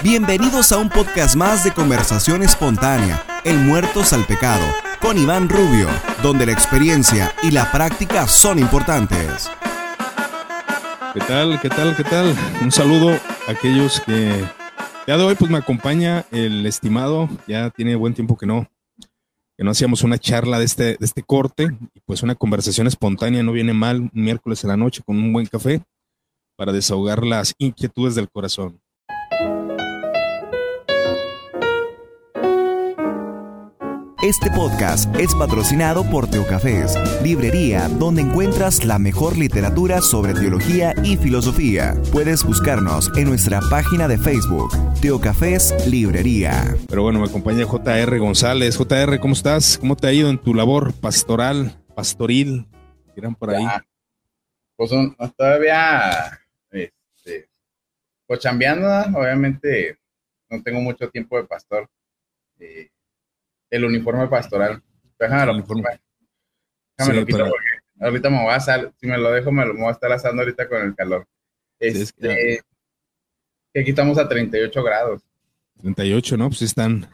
Bienvenidos a un podcast más de conversación espontánea, El Muertos al Pecado, con Iván Rubio, donde la experiencia y la práctica son importantes. ¿Qué tal? ¿Qué tal? ¿Qué tal? Un saludo a aquellos que ya de hoy pues me acompaña el estimado, ya tiene buen tiempo que no que no hacíamos una charla de este, de este corte, y pues una conversación espontánea no viene mal un miércoles en la noche con un buen café para desahogar las inquietudes del corazón. Este podcast es patrocinado por Teocafés, librería donde encuentras la mejor literatura sobre teología y filosofía. Puedes buscarnos en nuestra página de Facebook, Teocafés Librería. Pero bueno, me acompaña JR González. JR, ¿cómo estás? ¿Cómo te ha ido en tu labor pastoral, pastoril? Irán por ahí. pues todavía, este, pues chambeando, obviamente no tengo mucho tiempo de pastor. Eh, el uniforme pastoral. Déjame lo, uniforme. Déjame lo quito porque ahorita me voy a salir, si me lo dejo me lo voy a estar asando ahorita con el calor. Este, que aquí estamos a 38 grados. 38, ¿no? Pues están,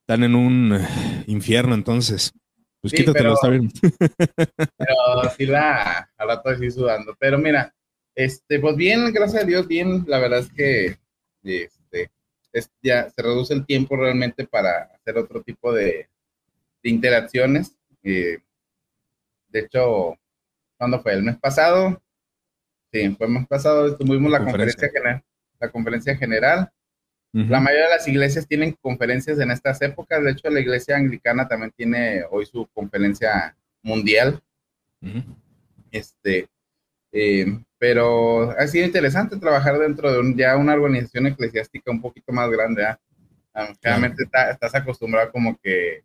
están en un eh, infierno entonces. Pues quítatelo, está bien. Pero sí la, al rato así sudando. Pero mira, este, pues bien, gracias a Dios, bien, la verdad es que ya se reduce el tiempo realmente para hacer otro tipo de, interacciones. Eh, de hecho, cuando fue? ¿El mes pasado? Sí, fue el mes pasado, tuvimos la conferencia, general. La conferencia general. La mayoría de las iglesias tienen conferencias en estas épocas. De hecho, la iglesia anglicana también tiene hoy su conferencia mundial. Este, eh, pero ha sido interesante trabajar dentro de un, ya una organización eclesiástica un poquito más grande. ¿ah? Generalmente estás acostumbrado como que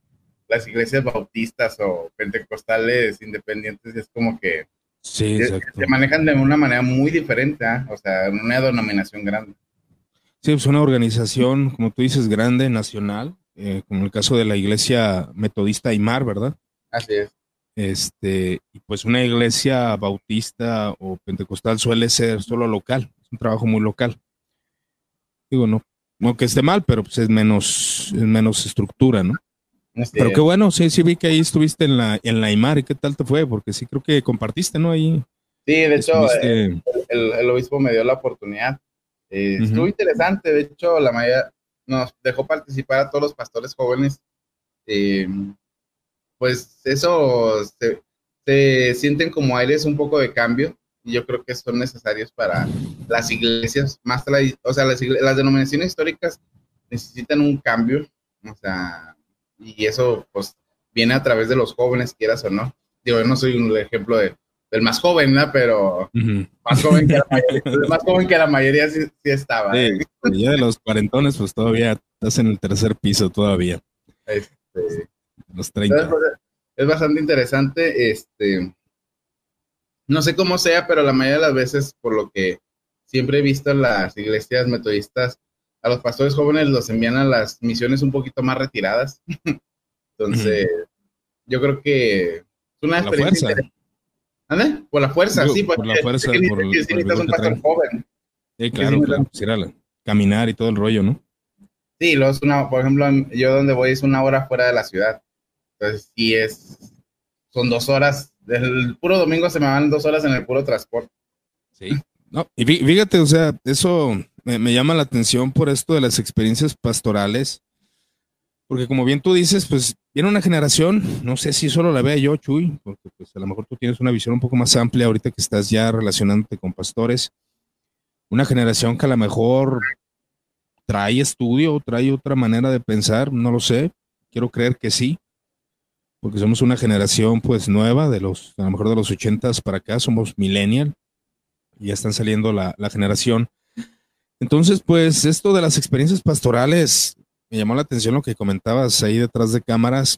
las iglesias bautistas o pentecostales independientes es como que sí, se, manejan de una manera muy diferente, ¿ah? o sea, una denominación grande. Sí, es una organización, como tú dices, grande, nacional, eh, como el caso de la iglesia metodista Aymar, ¿verdad? Así es. Este, y pues una iglesia bautista o pentecostal suele ser solo local, es un trabajo muy local. Digo, no, no que esté mal, pero pues es menos, es menos estructura, ¿no? pero qué bueno, sí, sí vi que ahí estuviste en la, en la IMAR y qué tal te fue, porque sí creo que compartiste, ¿no? Ahí. Sí, de hecho, el, el, obispo me dio la oportunidad. Eh, estuvo interesante, de hecho, la mayoría nos dejó participar a todos los pastores jóvenes. Eh, pues eso se, sienten como aires un poco de cambio y yo creo que son necesarios para las iglesias. Más o sea las, las denominaciones históricas necesitan un cambio o sea y eso pues viene a través de los jóvenes quieras o no. Digo yo no soy un ejemplo de, del más joven ¿no? pero más joven que la mayoría, más joven que la mayoría sí, estaba. Sí, ya de los cuarentones pues todavía estás en el tercer piso todavía. Este, los 30. Pues, es bastante interesante. Este, no sé cómo sea, pero la mayoría de las veces, por lo que siempre he visto en las iglesias metodistas, a los pastores jóvenes los envían a las misiones un poquito más retiradas. Entonces, yo creo que es una experiencia. Por la fuerza. Por la fuerza, sí. Por la fuerza. Que, por, necesitas un pastor joven. Sí, claro, claro. Caminar y todo el rollo, ¿no? Sí, los una, por ejemplo, yo donde voy es una hora fuera de la ciudad. Entonces, sí es, son dos horas, el puro domingo se me van dos horas en el puro transporte. Sí, no, y fíjate, o sea, eso me, llama la atención por esto de las experiencias pastorales, porque como bien tú dices, pues viene una generación, no sé si solo la vea yo, Chuy, porque pues a lo mejor tú tienes una visión un poco más amplia ahorita que estás ya relacionándote con pastores, una generación que a lo mejor trae estudio, trae otra manera de pensar, no lo sé, quiero creer que sí, porque somos una generación pues nueva, de los, a lo mejor de los ochentas para acá, somos millennial, y ya están saliendo la, la generación. Entonces, pues esto de las experiencias pastorales, me llamó la atención lo que comentabas ahí detrás de cámaras,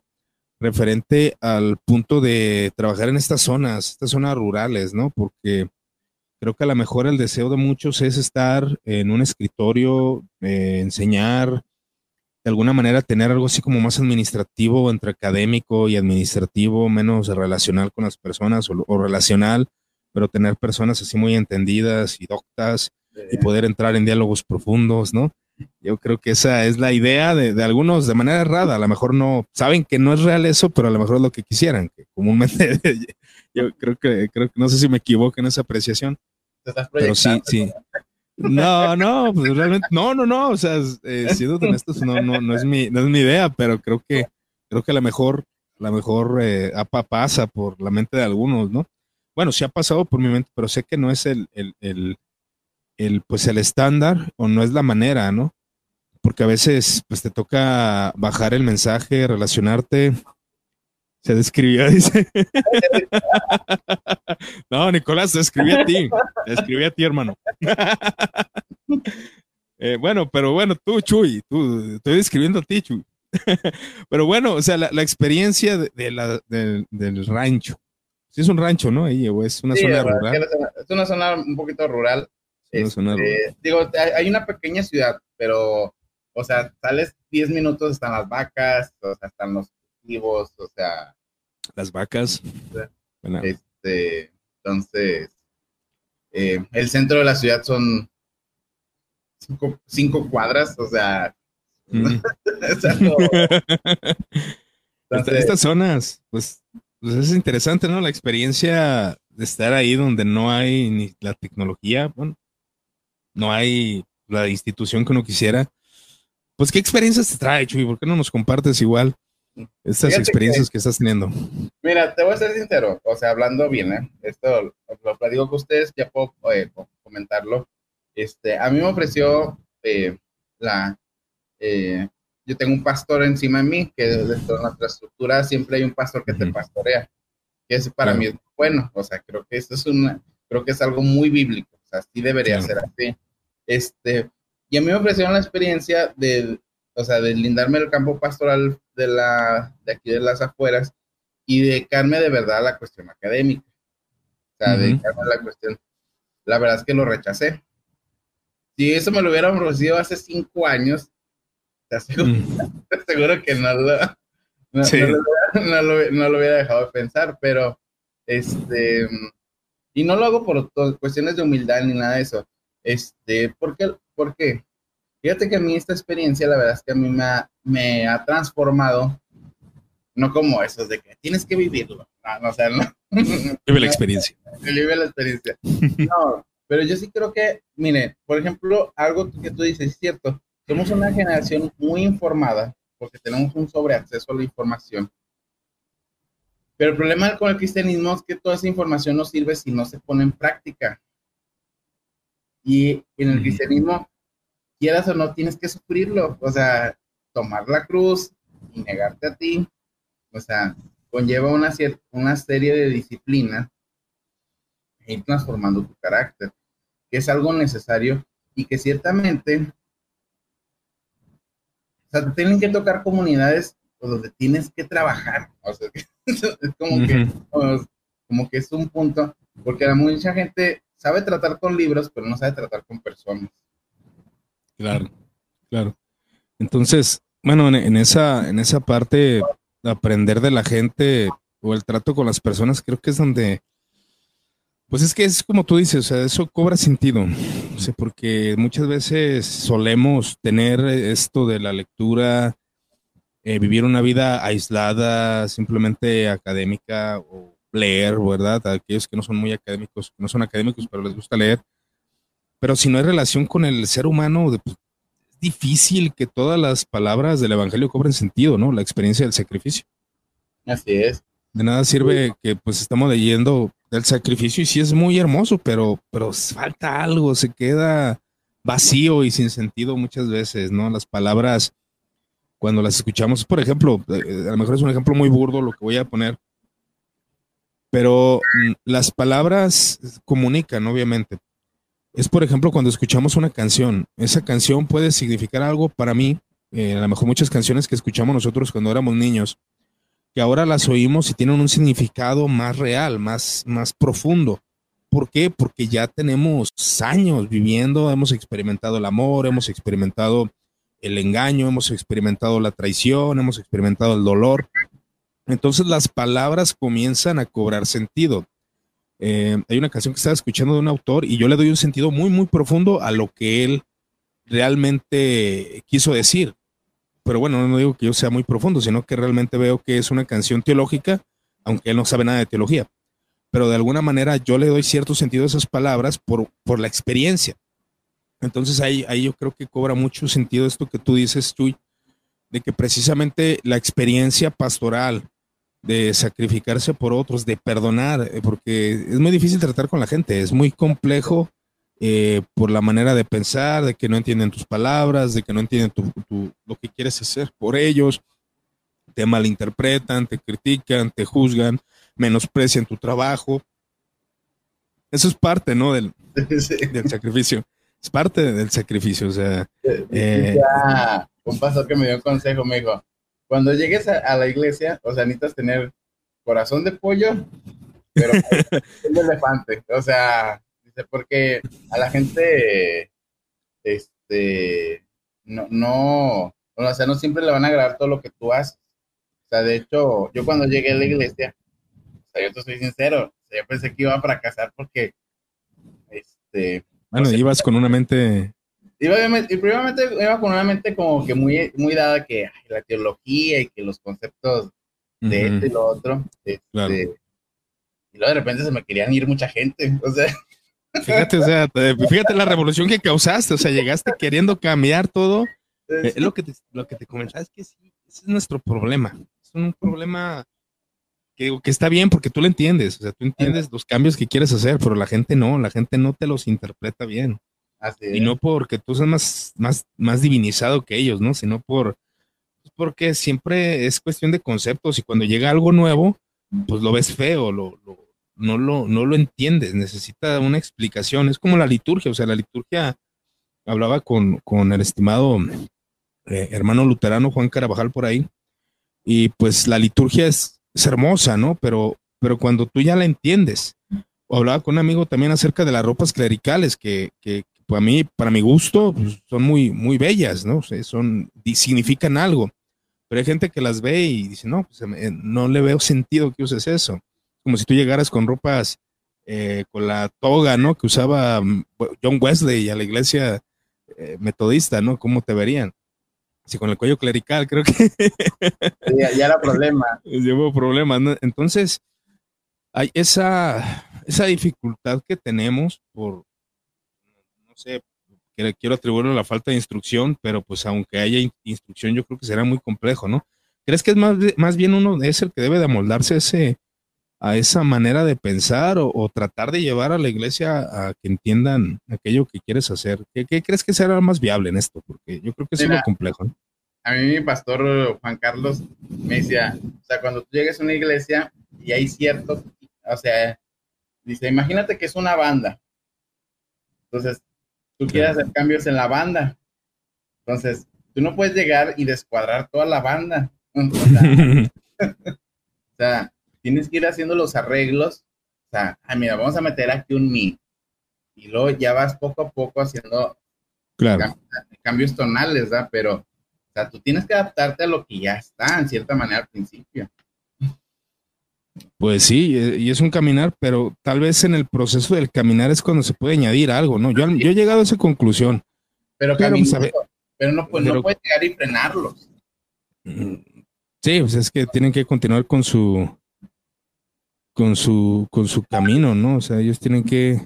referente al punto de trabajar en estas zonas, estas zonas rurales, ¿no? Porque creo que a lo mejor el deseo de muchos es estar en un escritorio, eh, enseñar, de alguna manera tener algo así como más administrativo, entre académico y administrativo, menos relacional con las personas o, relacional, pero tener personas así muy entendidas y doctas y poder entrar en diálogos profundos, ¿no? Yo creo que esa es la idea de, algunos de manera errada. A lo mejor no saben que no es real eso, pero a lo mejor es lo que quisieran. Que comúnmente, yo creo que, creo que no sé si me equivoco en esa apreciación. pero sí, sí. No, no, pues realmente, no, no, no. O sea, eh, siendo honestos, no, no, no es mi, no es mi idea, pero creo que, creo que a lo mejor, a lo mejor eh, pasa por la mente de algunos, ¿no? Bueno, sí ha pasado por mi mente, pero sé que no es el, el, el, el pues el estándar o no es la manera, ¿no? porque a veces pues te toca bajar el mensaje, relacionarte. Se describió, dice. no, Nicolás, te escribí a ti. Te escribí a ti, hermano. Eh, bueno, pero bueno, tú, Chuy, tú, estoy escribiendo a ti, Chuy. pero bueno, o sea, la, experiencia de, la, del rancho. Sí es un rancho, ¿no? Ahí, o es una zona rural. Es una zona un poquito rural. Este, digo, hay una pequeña ciudad, pero o sea, sales 10 minutos, están las vacas, o sea, están los cultivos, o sea. Las vacas. Este, entonces, eh, el centro de la ciudad son cinco, cuadras, o sea. Mm. estas zonas, pues, pues es interesante, ¿no? La experiencia de estar ahí donde no hay ni la tecnología, bueno, no hay la institución que uno quisiera pues, ¿qué experiencias te trae, Chuy? ¿Por qué no nos compartes igual estas experiencias que, estás teniendo? Mira, te voy a ser sincero, o sea, hablando bien, ¿eh? Esto lo, digo con ustedes, ya puedo eh, comentarlo. Este, a mí me ofreció eh, la, eh, yo tengo un pastor encima de mí, que dentro de nuestra estructura siempre hay un pastor que te pastorea, que es para mí bueno, o sea, creo que eso es una, creo que es algo muy bíblico, o sea, sí debería ser así. Este, y a mí me ofrecieron la experiencia de, o sea, de lindarme el campo pastoral de, la, de aquí de las afueras y dedicarme de verdad a la cuestión académica. O sea, dedicarme a la cuestión. La verdad es que lo rechacé. Si eso me lo hubiera ofrecido hace cinco años, te aseguro, mm. que no lo, no, lo, hubiera dejado de pensar, pero este, y no lo hago por cuestiones de humildad ni nada de eso. Este, porque ¿Por qué? Fíjate que a mí esta experiencia, la verdad es que a mí me ha, me ha transformado, no como esos de que tienes que vivirlo. No, o sea, no. Vive la experiencia. Vive la experiencia. No, pero yo sí creo que, mire, por ejemplo, algo que tú dices es cierto. Somos una generación muy informada porque tenemos un sobreacceso a la información. Pero el problema con el cristianismo es que toda esa información no sirve si no se pone en práctica. Y en el cristianismo, quieras o no, tienes que sufrirlo. O sea, tomar la cruz y negarte a ti, o sea, conlleva una, una serie de disciplinas e ir transformando tu carácter, que es algo necesario y que ciertamente, o sea, tienen que tocar comunidades donde tienes que trabajar. O sea, es como, que, como que es un punto, porque mucha gente sabe tratar con libros, pero no sabe tratar con personas. Claro, claro. Entonces, bueno, en, esa, en esa parte, aprender de la gente o el trato con las personas, creo que es donde, pues es que es como tú dices, o sea, eso cobra sentido, o sea, porque muchas veces solemos tener esto de la lectura, eh, vivir una vida aislada, simplemente académica o leer, ¿verdad? Aquellos que no son muy académicos, no son académicos, pero les gusta leer. Pero si no hay relación con el ser humano, pues, es difícil que todas las palabras del Evangelio cobren sentido, ¿no? La experiencia del sacrificio. Así es. De nada sirve que pues estamos leyendo del sacrificio y sí es muy hermoso, pero, pero falta algo, se queda vacío y sin sentido muchas veces, ¿no? Las palabras, cuando las escuchamos, por ejemplo, eh, a lo mejor es un ejemplo muy burdo lo que voy a poner, pero mm, las palabras comunican, obviamente. Es, por ejemplo, cuando escuchamos una canción. Esa canción puede significar algo para mí, eh, a lo mejor muchas canciones que escuchamos nosotros cuando éramos niños, que ahora las oímos y tienen un significado más real, más, más profundo. ¿Por qué? Porque ya tenemos años viviendo, hemos experimentado el amor, hemos experimentado el engaño, hemos experimentado la traición, hemos experimentado el dolor. Entonces las palabras comienzan a cobrar sentido. Eh, hay una canción que estaba escuchando de un autor y yo le doy un sentido muy, muy profundo a lo que él realmente quiso decir. Pero bueno, no digo que yo sea muy profundo, sino que realmente veo que es una canción teológica, aunque él no sabe nada de teología. Pero de alguna manera yo le doy cierto sentido a esas palabras por, por la experiencia. Entonces ahí, ahí yo creo que cobra mucho sentido esto que tú dices, Chuy, de que precisamente la experiencia pastoral, de sacrificarse por otros, de perdonar, eh, porque es muy difícil tratar con la gente, es muy complejo eh, por la manera de pensar, de que no entienden tus palabras, de que no entienden lo que quieres hacer por ellos, te malinterpretan, te critican, te juzgan, menosprecian tu trabajo. Eso es parte, ¿no? Del, del sacrificio. Es parte del sacrificio, o sea. Eh, un pastor que me dio un consejo, me dijo, cuando llegues a, la iglesia, o sea, necesitas tener corazón de pollo, pero un elefante. O sea, dice, porque a la gente, este, no, no, o sea, no siempre le van a agradar todo lo que tú haces. O sea, de hecho, yo cuando llegué a la iglesia, o sea, yo te soy sincero, yo pensé que iba a fracasar porque, este... Bueno, ibas con una mente y, obviamente, primeramente iba con una mente como que muy, muy dada que la teología y que los conceptos de esto y lo otro. Este, y luego de repente se me querían ir mucha gente. O sea. Fíjate, o sea, fíjate la revolución que causaste. O sea, llegaste queriendo cambiar todo. Eh, lo que te, lo que te comentaba es que sí, ese es nuestro problema. Es un problema que, que está bien porque tú lo entiendes. O sea, tú entiendes los cambios que quieres hacer, pero la gente no, la gente no te los interpreta bien y no porque tú seas más, más, más divinizado que ellos, ¿no? Sino por, pues, porque siempre es cuestión de conceptos y cuando llega algo nuevo, pues lo ves feo, lo, no, lo, no lo entiendes, necesita una explicación. Es como la liturgia, o sea, la liturgia, hablaba con, con el estimado eh, hermano luterano Juan Carabajal por ahí, y pues la liturgia es, hermosa, ¿no? Pero, pero cuando tú ya la entiendes, o hablaba con un amigo también acerca de las ropas clericales, que, pues a mí, para mi gusto, pues, son muy, muy bellas, ¿no? son, significan algo. Pero hay gente que las ve y dice, no, pues eh, no le veo sentido que uses eso. Como si tú llegaras con ropas, eh, con la toga, ¿no? Que usaba mm, John Wesley a la iglesia eh, metodista, ¿no? ¿Cómo te verían? Si con el cuello clerical, creo que... ya, ya, era problema. Llevo problemas, ¿no? Entonces, hay esa, esa dificultad que tenemos por, sé, quiero atribuirlo a la falta de instrucción, pero pues aunque haya instrucción, yo creo que será muy complejo, ¿no? ¿Crees que es más, más bien uno es el que debe de amoldarse a, ese, a esa manera de pensar o, tratar de llevar a la iglesia a que entiendan aquello que quieres hacer? ¿Qué, crees que será más viable en esto? Porque yo creo que es muy complejo. ¿no? A mí mi pastor Juan Carlos me decía, o sea, cuando tú llegues a una iglesia y hay cierto, o sea, dice, imagínate que es una banda. Entonces, tú quieres hacer cambios en la banda. Entonces, tú no puedes llegar y descuadrar toda la banda. O sea, tienes que ir haciendo los arreglos. O sea, ah, mira, vamos a meter aquí un mi. Y luego ya vas poco a poco haciendo cambios, tonales, ¿verdad? Pero, o sea, tú tienes que adaptarte a lo que ya está, en cierta manera, al principio. Pues sí, y es un caminar, pero tal vez en el proceso del caminar es cuando se puede añadir algo, ¿no? Yo, yo he llegado a esa conclusión. Pero, pero, pues, pero no, pues, no puedes llegar y frenarlos. Sí, pues es que tienen que continuar con su con su con su camino, ¿no? O sea, ellos tienen que,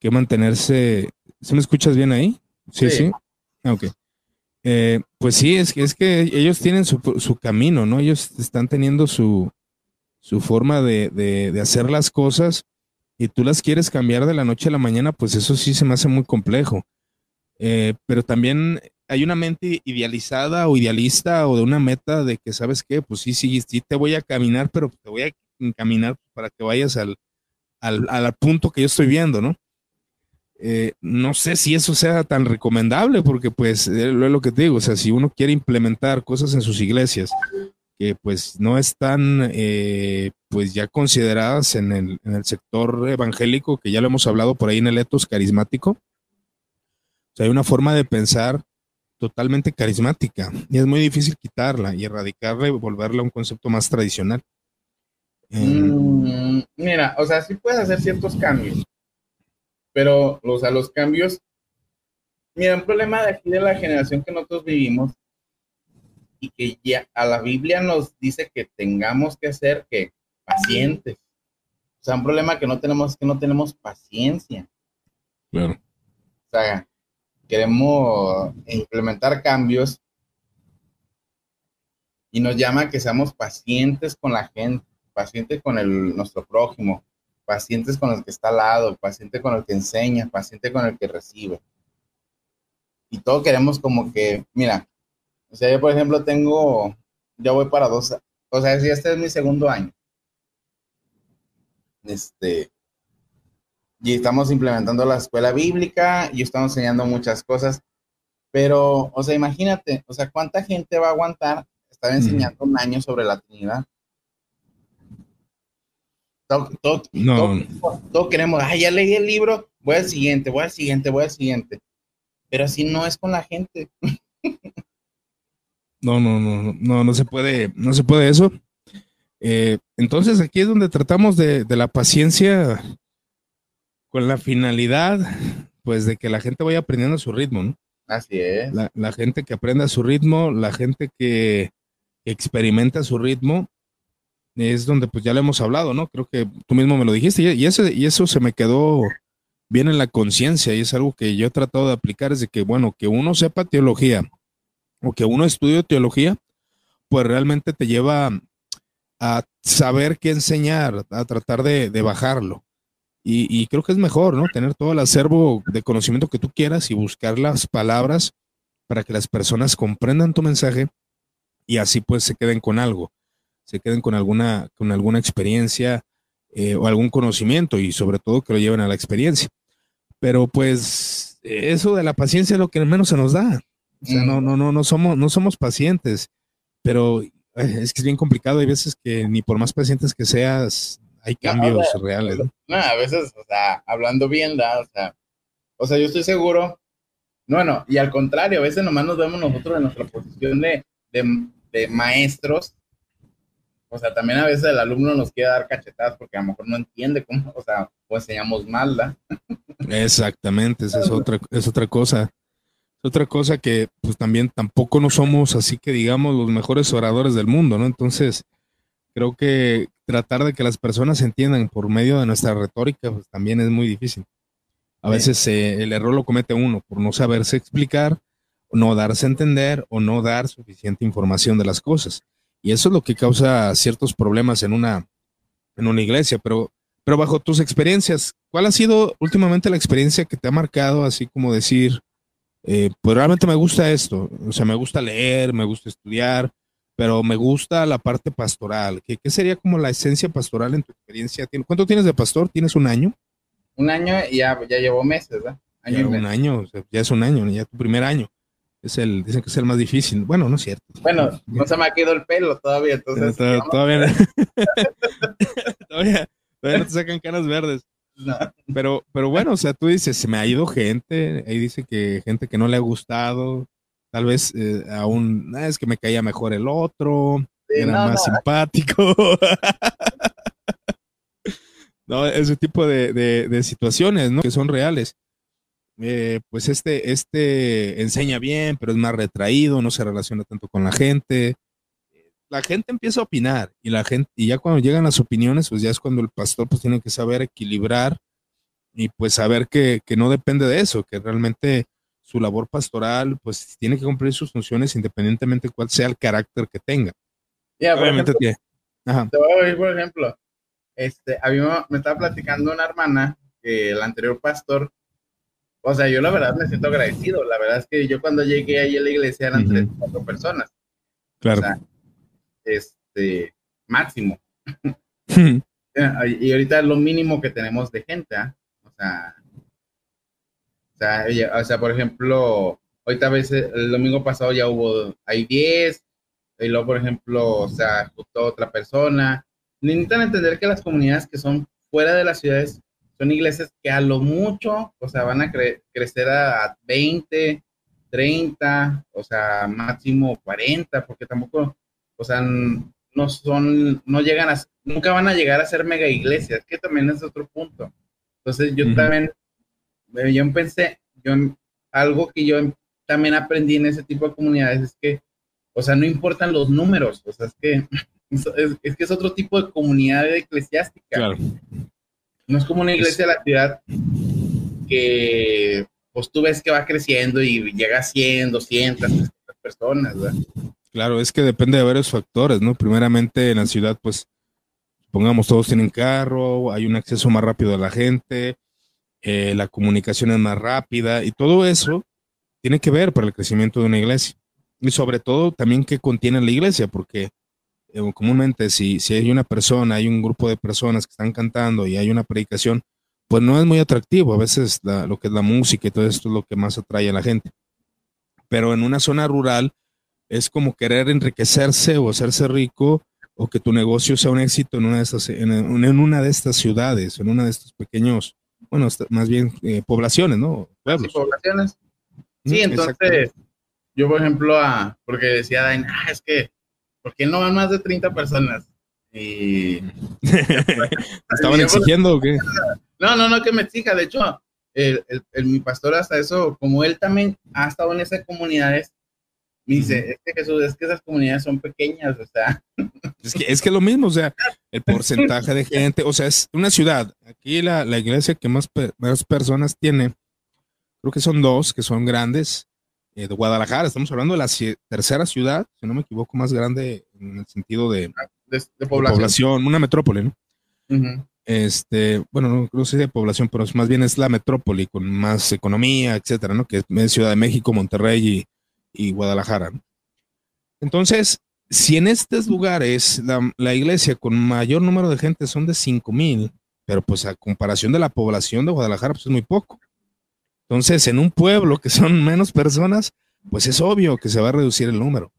que mantenerse. ¿Se me escuchas bien ahí? Sí, sí. Ah, ok. Eh, pues sí, es, es que ellos tienen su, su camino, ¿no? Ellos están teniendo su, su forma de, hacer las cosas y tú las quieres cambiar de la noche a la mañana, pues eso sí se me hace muy complejo. Eh, pero también hay una mente idealizada o idealista o de una meta de que, ¿sabes qué? Pues sí, sí, sí te voy a caminar, pero te voy a encaminar para que vayas al, al, punto que yo estoy viendo, ¿no? Eh, no sé si eso sea tan recomendable, porque pues es lo que te digo, o sea, si uno quiere implementar cosas en sus iglesias que pues no están eh, pues ya consideradas en el, sector evangélico, que ya lo hemos hablado por ahí en el etos carismático. O sea, hay una forma de pensar totalmente carismática y es muy difícil quitarla y erradicarla y volverla a un concepto más tradicional. Mm, mira, o sea, sí puedes hacer ciertos cambios, pero o sea, los cambios Mira, un problema de aquí de la generación que nosotros vivimos y que ya a la Biblia nos dice que tengamos que ser que pacientes. O sea, un problema que no tenemos que no tenemos paciencia. Claro. O sea, queremos implementar cambios y nos llama que seamos pacientes con la gente, pacientes con el, nuestro prójimo, pacientes con el que está al lado, paciente con el que enseña, paciente con el que recibe. Y todo queremos como que, mira, o sea, yo por ejemplo tengo, yo voy para dos, o sea, si este es mi segundo año. Este, y estamos implementando la escuela bíblica y estamos enseñando muchas cosas, pero, o sea, imagínate, o sea, ¿cuánta gente va a aguantar estar enseñando un año sobre la Trinidad? Todo, no. todo, queremos, ah, ya leí el libro, voy al siguiente, voy al siguiente, voy al siguiente. Pero así no es con la gente. No, no, no, no, no se puede, no se puede eso. Eh, entonces aquí es donde tratamos de, la paciencia con la finalidad, pues, de que la gente vaya aprendiendo a su ritmo, ¿no? Así es. La, gente que aprenda a su ritmo, la gente que, experimenta su ritmo, es donde pues ya lo hemos hablado, ¿no? Creo que tú mismo me lo dijiste y, eso, y eso se me quedó bien en la conciencia y es algo que yo he tratado de aplicar, es de que, bueno, que uno sepa teología, o que uno estudie teología, pues realmente te lleva a saber qué enseñar, a tratar de, bajarlo. Y, creo que es mejor, ¿no? Tener todo el acervo de conocimiento que tú quieras y buscar las palabras para que las personas comprendan tu mensaje y así pues se queden con algo, se queden con alguna, con alguna experiencia eh, o algún conocimiento y sobre todo que lo lleven a la experiencia. Pero pues eso de la paciencia es lo que menos se nos da. O sea, no, no, no, no somos, no somos pacientes, pero eh, es que es bien complicado. Hay veces que ni por más pacientes que seas, hay cambios reales. ¿no? a veces, o sea, hablando bien, ¿da? o sea, o sea, yo estoy seguro. Bueno, y al contrario, a veces nomás nos vemos nosotros en nuestra posición de, de, maestros. O sea, también a veces el alumno nos quiere dar cachetadas porque a lo mejor no entiende cómo, o sea, o enseñamos mal, ¿da? Exactamente, esa es otra, es otra cosa. Otra cosa que pues también tampoco no somos así que digamos los mejores oradores del mundo, ¿no? Entonces, creo que tratar de que las personas entiendan por medio de nuestra retórica pues también es muy difícil. A veces eh, el error lo comete uno por no saberse explicar, no darse a entender o no dar suficiente información de las cosas. Y eso es lo que causa ciertos problemas en una, en una iglesia. Pero, pero bajo tus experiencias, ¿cuál ha sido últimamente la experiencia que te ha marcado así como decir, eh, pues realmente me gusta esto, o sea, me gusta leer, me gusta estudiar, pero me gusta la parte pastoral. ¿Qué, qué sería como la esencia pastoral en tu experiencia? ¿Cuánto tienes de pastor? ¿Tienes un año? Un año y ya, ya llevo meses, ¿verdad? ya un año, ya es un año, ya tu primer año. Es el, dicen que es el más difícil. Bueno, no es cierto. Bueno, no se me ha quedado el pelo todavía, entonces. todavía, todavía, todavía no te sacan canas verdes. Pero, pero bueno, o sea, tú dices, se me ha ido gente, ahí dice que gente que no le ha gustado, tal vez eh, aún, ah, es que me caía mejor el otro, era más simpático. no, ese tipo de, situaciones, ¿no? Que son reales. Eh, pues este, este enseña bien, pero es más retraído, no se relaciona tanto con la gente la gente empieza a opinar y la gente, y ya cuando llegan las opiniones, pues ya es cuando el pastor pues tiene que saber equilibrar y pues saber que, no depende de eso, que realmente su labor pastoral pues tiene que cumplir sus funciones independientemente de cuál sea el carácter que tenga. Obviamente tiene. Te voy a decir, por ejemplo, este, a mí me, estaba platicando una hermana que el anterior pastor, o sea, yo la verdad me siento agradecido. La verdad es que yo cuando llegué ahí a la iglesia eran tres, cuatro personas. Claro este, máximo. y ahorita lo mínimo que tenemos de gente, ¿ah? O sea, o sea, por ejemplo, ahorita a veces, el domingo pasado ya hubo, hay 10, y luego, por ejemplo, o sea, justo otra persona. Necesitan entender que las comunidades que son fuera de las ciudades son iglesias que a lo mucho, o sea, van a crecer a 20, 30, o sea, máximo 40, porque tampoco, o sea, no son, no llegan a, nunca van a llegar a ser mega iglesias, que también es otro punto. Entonces yo también, eh, yo pensé, yo algo que yo también aprendí en ese tipo de comunidades es que, o sea, no importan los números, o sea, es que es, que es otro tipo de comunidad eclesiástica. Claro. No es como una iglesia de la ciudad que pues tú ves que va creciendo y llega a 100, 200, 300 personas, ¿verdad? Claro, es que depende de varios factores, ¿no? Primeramente en la ciudad, pues, pongamos, todos tienen carro, hay un acceso más rápido a la gente, eh, la comunicación es más rápida y todo eso tiene que ver para el crecimiento de una iglesia. Y sobre todo también qué contiene la iglesia, porque eh, comúnmente si, si hay una persona, hay un grupo de personas que están cantando y hay una predicación, pues no es muy atractivo. A veces lo que es la música y todo esto es lo que más atrae a la gente. Pero en una zona rural es como querer enriquecerse o hacerse rico o que tu negocio sea un éxito en una de estas, en, una de estas ciudades, en una de estos pequeños, bueno, más bien eh, poblaciones, ¿no? Pueblos. Sí, poblaciones. Sí, entonces, yo por ejemplo, a, porque decía Dain, ah, es que, ¿por qué no van más de 30 personas? Y... ¿Estaban exigiendo o qué? No, no, no que me exija. De hecho, el, mi pastor hasta eso, como él también ha estado en esas comunidades, me dice, es que Jesús, es que esas comunidades son pequeñas, o sea. Es que es que lo mismo, o sea, el porcentaje de gente, o sea, es una ciudad. Aquí la, la iglesia que más, más personas tiene, creo que son dos, que son grandes, eh, de Guadalajara. Estamos hablando de la tercera ciudad, si no me equivoco, más grande en el sentido de, de, población. una metrópoli, ¿no? Este, bueno, no, sé de población, pero más bien es la metrópoli con más economía, etcétera, ¿no? Que es Ciudad de México, Monterrey y, Guadalajara. Entonces, si en estos lugares la, iglesia con mayor número de gente son de 5 mil, pero pues a comparación de la población de Guadalajara, pues es muy poco. Entonces, en un pueblo que son menos personas, pues es obvio que se va a reducir el número.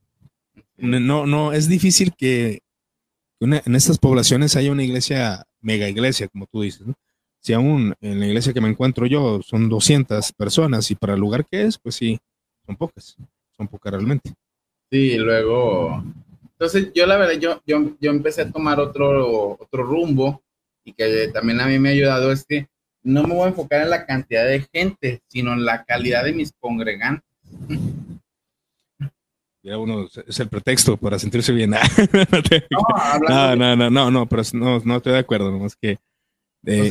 No, no, es difícil que en estas poblaciones haya una iglesia, mega iglesia, como tú dices, Si aún en la iglesia que me encuentro yo son 200 personas y para el lugar que es, pues sí, son pocas, pocas realmente. Sí, luego, entonces yo la verdad, yo, yo, yo empecé a tomar otro, otro rumbo y que también a mí me ha ayudado es que no me voy a enfocar en la cantidad de gente, sino en la calidad de mis congregantes. Ya uno es el pretexto para sentirse bien. no, no, no, no, no, pero no, no estoy de acuerdo, nomás que, eh,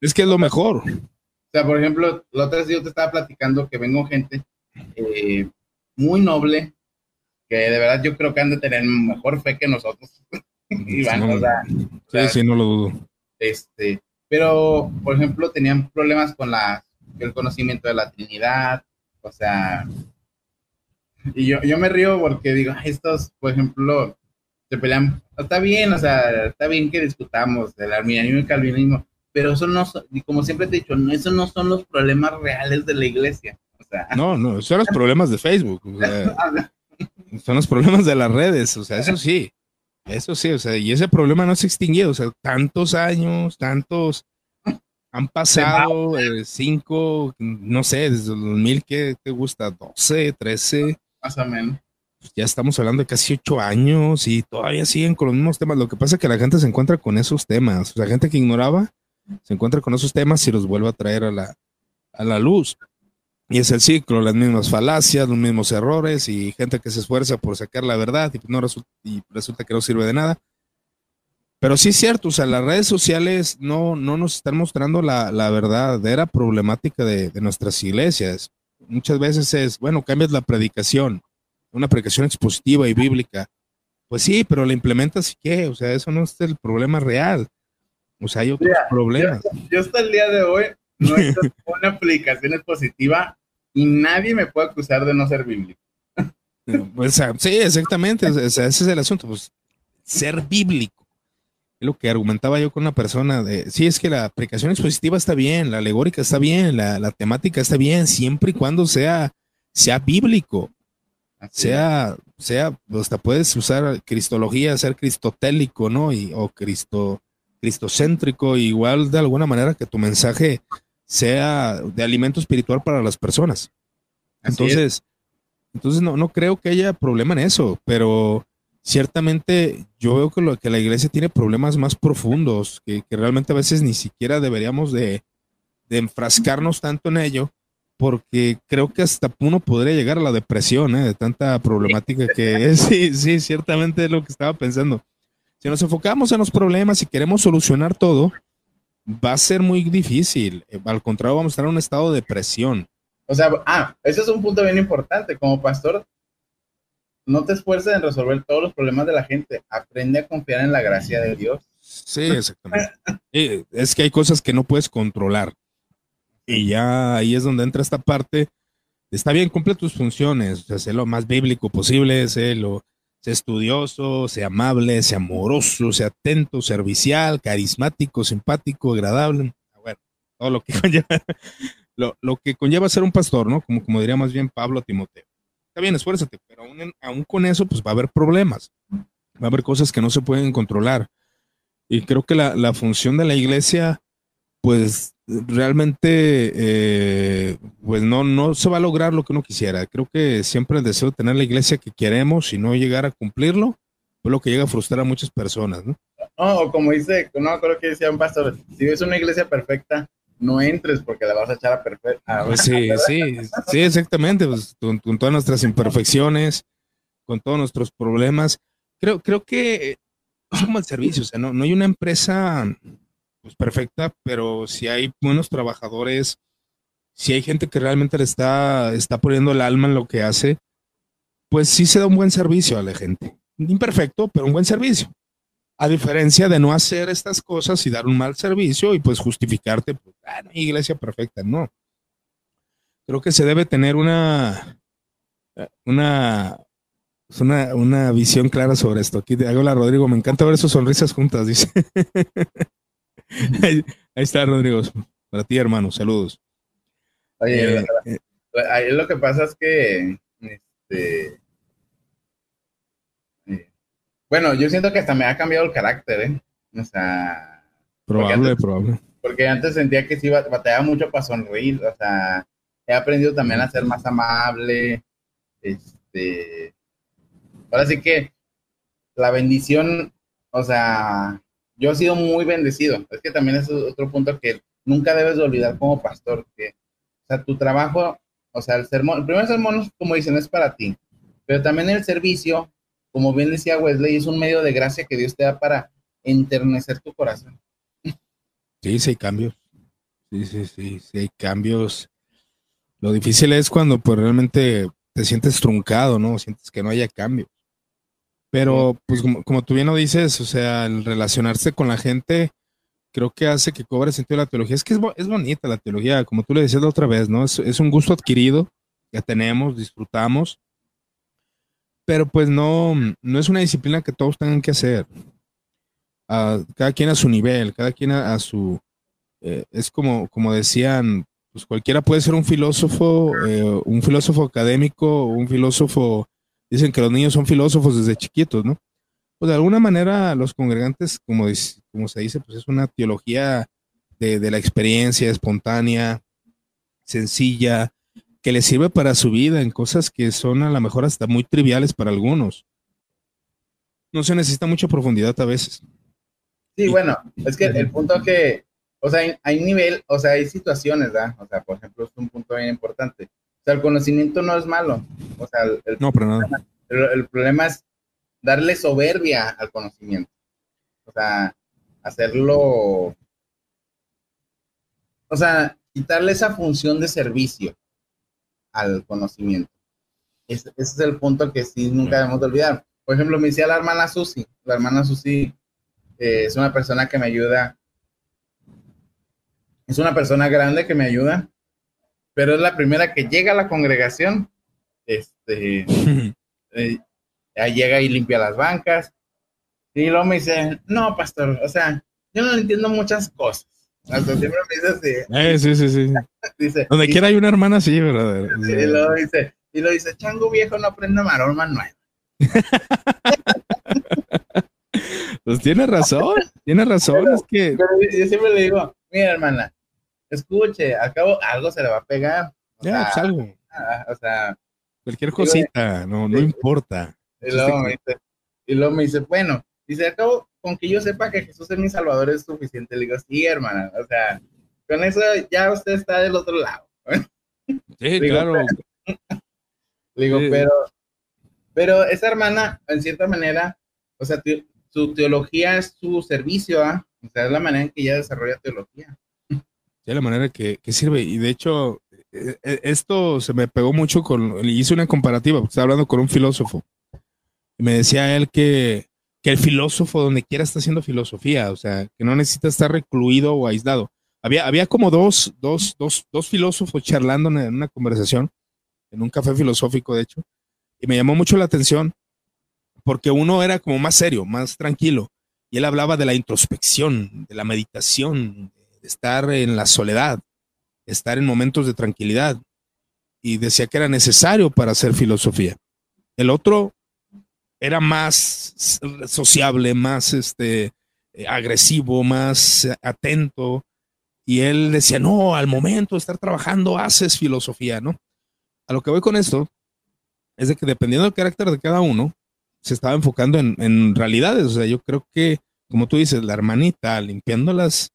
es que es lo mejor. O sea, por ejemplo, la otra vez yo te estaba platicando que vengo gente eh, muy noble, que de verdad yo creo que han de tener mejor fe que nosotros. sí, sí, no lo dudo. Este, pero, por ejemplo, tenían problemas con la, el conocimiento de la Trinidad, o sea, y yo, yo me río porque digo, estos, por ejemplo, se pelean, está bien, o sea, está bien que discutamos del arminianismo y el calvinismo, pero eso no, como siempre te he dicho, no, esos no son los problemas reales de la iglesia. Sea, no, no, son los problemas de Facebook. son los problemas de las redes, o sea, eso sí, eso sí, o sea, y ese problema no se ha extinguido, o sea, tantos años, tantos, han pasado eh, cinco, no sé, desde el 2000, ¿qué te gusta? 12, 13. Más o menos. Ya estamos hablando de casi ocho años y todavía siguen con los mismos temas. Lo que pasa es que la gente se encuentra con esos temas. O sea, gente que ignoraba se encuentra con esos temas y los vuelve a traer a la, a la luz. Y es el ciclo, las mismas falacias, los mismos errores y gente que se esfuerza por sacar la verdad y, no resulta, y resulta que no sirve de nada. Pero sí es cierto, o sea, las redes sociales no, no nos están mostrando la, la verdadera problemática de, de, nuestras iglesias. Muchas veces es, bueno, cambias la predicación, una predicación expositiva y bíblica. Pues sí, pero la implementas y qué, o sea, eso no es el problema real. O sea, hay otros problemas. Yo, hasta el día de hoy no hecho una predicación expositiva y nadie me puede acusar de no ser bíblico. Pues, sí, exactamente, ese es el asunto, pues ser bíblico lo que argumentaba yo con una persona de, sí, es que la aplicación expositiva está bien, la alegórica está bien, la, temática está bien, siempre y cuando sea, sea bíblico, sea, sea, hasta puedes usar cristología, ser cristotélico, ¿no? Y, o cristo, cristocéntrico, igual de alguna manera que tu mensaje sea de alimento espiritual para las personas. entonces, entonces no, no creo que haya problema en eso, pero ciertamente yo veo que, lo, que la iglesia tiene problemas más profundos, que, realmente a veces ni siquiera deberíamos de, enfrascarnos tanto en ello, porque creo que hasta uno podría llegar a la depresión, ¿eh? De tanta problemática que es. Sí, sí, ciertamente es lo que estaba pensando. Si nos enfocamos en los problemas y queremos solucionar todo, va a ser muy difícil. Al contrario, vamos a estar en un estado de depresión. O sea, ah, ese es un punto bien importante. Como pastor, no te esfuerces en resolver todos los problemas de la gente. Aprende a confiar en la gracia de Dios. Sí, exactamente. es que hay cosas que no puedes controlar. Y ya ahí es donde entra esta parte. Está bien, cumple tus funciones, o sea, sé lo más bíblico posible, sé lo, sé estudioso, sé amable, sé amoroso, sé atento, servicial, carismático, simpático, agradable. Bueno, todo lo que conlleva, lo, lo que conlleva ser un pastor, ¿no? Como, como diría más bien Pablo a Timoteo. Está bien, esfuérzate, pero aún, aún con eso, pues va a haber problemas. Va a haber cosas que no se pueden controlar. Y creo que la, la función de la iglesia, pues realmente eh, pues no, no se va a lograr lo que uno quisiera. Creo que siempre el deseo de tener la iglesia que queremos y no llegar a cumplirlo, es lo que llega a frustrar a muchas personas, ¿no? o como dice, no creo que decía un pastor, si ves una iglesia perfecta, no entres porque la vas a echar a perfecta. Pues sí, sí, sí, exactamente, pues, con, todas nuestras imperfecciones, con todos nuestros problemas. Creo, creo que es como el servicio, o sea, no, no hay una empresa pues perfecta, pero si hay buenos trabajadores, si hay gente que realmente le está, está poniendo el alma en lo que hace, pues sí se da un buen servicio a la gente. Imperfecto, pero un buen servicio. A diferencia de no hacer estas cosas y dar un mal servicio y pues justificarte, pues, ah, no iglesia perfecta, no. Creo que se debe tener una, una, una, una visión clara sobre esto. Aquí hago la Rodrigo, me encanta ver sus sonrisas juntas, dice. ahí, está, Rodrigo. Para ti, hermano, saludos. Oye, eh, eh, ahí lo que pasa es que, este, eh, bueno, yo siento que hasta me ha cambiado el carácter, ¿eh? O sea, probable, probable. Porque antes sentía que sí batallaba mucho para sonreír, o sea, he aprendido también a ser más amable, este, ahora sí que la bendición, o sea, yo he sido muy bendecido. Es que también es otro punto que nunca debes de olvidar como pastor, que, o sea, tu trabajo, o sea, el sermón, el primer sermón, como dicen, es para ti, pero también el servicio, como bien decía Wesley, es un medio de gracia que Dios te da para enternecer tu corazón. Sí, sí hay cambios. Sí, sí, sí, sí hay cambios. Lo difícil es cuando pues realmente te sientes truncado, ¿no? Sientes que no haya cambio. Pero, pues como, tú bien lo dices, o sea, el relacionarse con la gente, creo que hace que cobre sentido la teología. Es que es, es bonita la teología, como tú le decías la otra vez, ¿no? Es, es un gusto adquirido, ya tenemos, disfrutamos, pero pues no, no es una disciplina que todos tengan que hacer. cada quien a su nivel, cada quien a, su... Eh, es como, como decían, pues cualquiera puede ser un filósofo, eh, un filósofo académico, un filósofo dicen que los niños son filósofos desde chiquitos, ¿no? Pues de alguna manera los congregantes, como, como se dice, pues es una teología de, la experiencia espontánea, sencilla, que les sirve para su vida en cosas que son a lo mejor hasta muy triviales para algunos. No se necesita mucha profundidad a veces. Sí, bueno, es que el punto que, o sea, hay, nivel, o sea, hay situaciones, ¿verdad? O sea, por ejemplo, es un punto bien importante sea, el conocimiento no es malo. O sea, el, no, pero nada. El, problema es darle soberbia al conocimiento. O sea, hacerlo. O sea, quitarle esa función de servicio al conocimiento. Ese, es el punto que sí nunca debemos de olvidar. Por ejemplo, me decía la hermana Susi. La hermana Susi eh, es una persona que me ayuda. Es una persona grande que me ayuda pero es la primera que llega a la congregación. Este, eh, llega y limpia las bancas. Y luego me dice, no, pastor, o sea, yo no entiendo muchas cosas. Hasta siempre me dice así. Eh, sí, sí, sí. dice, Donde quiera hay una hermana así, ¿verdad? y luego dice, y lo dice, chango viejo no aprende maroma nueva. pues tiene razón, tiene razón. es que... yo siempre le digo, mira, hermana, escuche, al cabo algo se le va a pegar. ya, pues algo. o sea. Cualquier cosita, no, no importa. Y luego, me dice, y luego me dice, bueno, dice, acabo con que yo sepa que Jesús es mi Salvador es suficiente. Le digo, sí, hermana, o sea, con eso ya usted está del otro lado. Sí, claro. digo, pero, pero esa hermana, en cierta manera, o sea, su teología es su servicio, ¿ah? O sea, es la manera en que ella desarrolla teología. Sí, la manera que, que sirve. Y de hecho, eh, eh, esto se me pegó mucho con, hice una comparativa, porque estaba hablando con un filósofo. Y me decía él que, que el filósofo donde quiera está haciendo filosofía, o sea, que no necesita estar recluido o aislado. Había, había como dos, dos, dos, dos filósofos charlando en una conversación, en un café filosófico, de hecho, y me llamó mucho la atención porque uno era como más serio, más tranquilo, y él hablaba de la introspección, de la meditación, de estar en la soledad, estar en momentos de tranquilidad, y decía que era necesario para hacer filosofía. El otro era más sociable, más este, eh, agresivo, más atento, y él decía, no, al momento de estar trabajando haces filosofía, ¿no? A lo que voy con esto es de que dependiendo del carácter de cada uno, se estaba enfocando en, realidades. O sea, yo creo que, como tú dices, la hermanita limpiando las,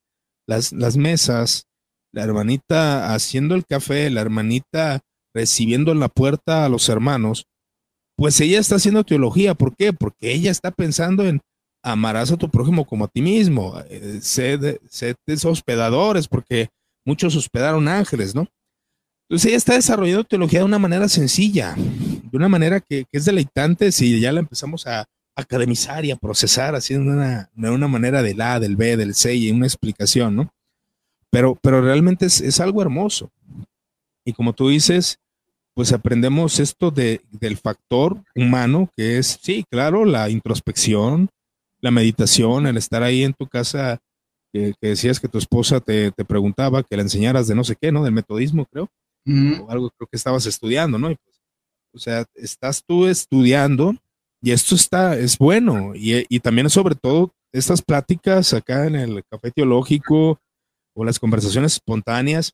las, mesas, la hermanita haciendo el café, la hermanita recibiendo en la puerta a los hermanos, pues ella está haciendo teología. ¿Por qué? Porque ella está pensando en amarás a tu prójimo como a ti mismo, eh, sed, sed hospedadores, porque muchos hospedaron ángeles, ¿no? Entonces ella está desarrollando teología de una manera sencilla, de una manera que, es deleitante si ya la empezamos a academizar y a procesar de una, de una manera del A, del B, del C y una explicación, ¿no? Pero, pero realmente es, algo hermoso. Y como tú dices, pues aprendemos esto de, del factor humano, que es, sí, claro, la introspección, la meditación, el estar ahí en tu casa, que, decías que tu esposa te, te, preguntaba que le enseñaras de no sé qué, ¿no? Del metodismo, creo o algo creo que estabas estudiando, ¿no? Pues, o sea, estás tú estudiando y esto está, es bueno. Y, y también sobre todo estas pláticas acá en el café teológico o las conversaciones espontáneas,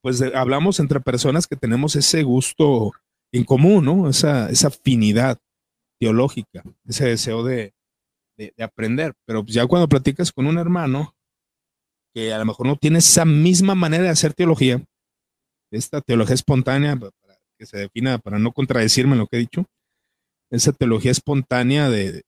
pues hablamos entre personas que tenemos ese gusto en común, ¿no? Esa, esa afinidad teológica, ese deseo de, de, de, aprender. Pero pues ya cuando platicas con un hermano que a lo mejor no tiene esa misma manera de hacer teología, esta teología espontánea, para que se defina, para no contradecirme en lo que he dicho, esa teología espontánea de,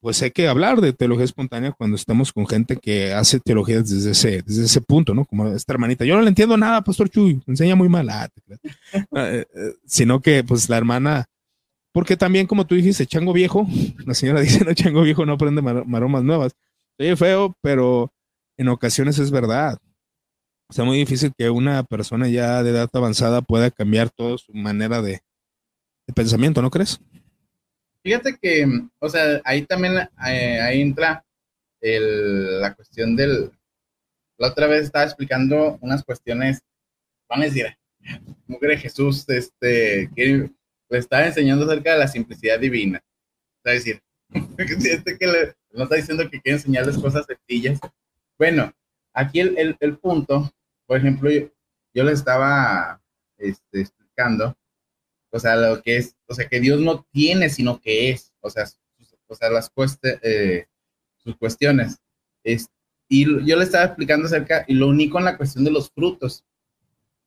pues hay que hablar de teología espontánea cuando estamos con gente que hace teología desde ese, desde ese punto, ¿no? Como esta hermanita. Yo no le entiendo nada, Pastor Chuy, enseña muy mal, ah, eh, eh, sino que pues la hermana, porque también como tú dijiste, chango viejo, la señora dice, no, chango viejo no aprende maromas nuevas. Oye, feo, pero en ocasiones es verdad sea muy difícil que una persona ya de edad avanzada pueda cambiar toda su manera de, pensamiento, ¿no crees? Fíjate que, o sea, ahí también eh, ahí entra la cuestión del... La otra vez estaba explicando unas cuestiones, van a decir, mujer Jesús, este, que le estaba enseñando acerca de la simplicidad divina. Es decir, este no está diciendo que quiere enseñarles cosas sencillas. Bueno, aquí el, el punto por ejemplo, yo, yo le estaba este, explicando, o sea, lo que es, o sea, que Dios no tiene, sino que es, o sea, o sea las eh, sus cuestiones. Es, y yo le estaba explicando acerca, y lo único en la cuestión de los frutos.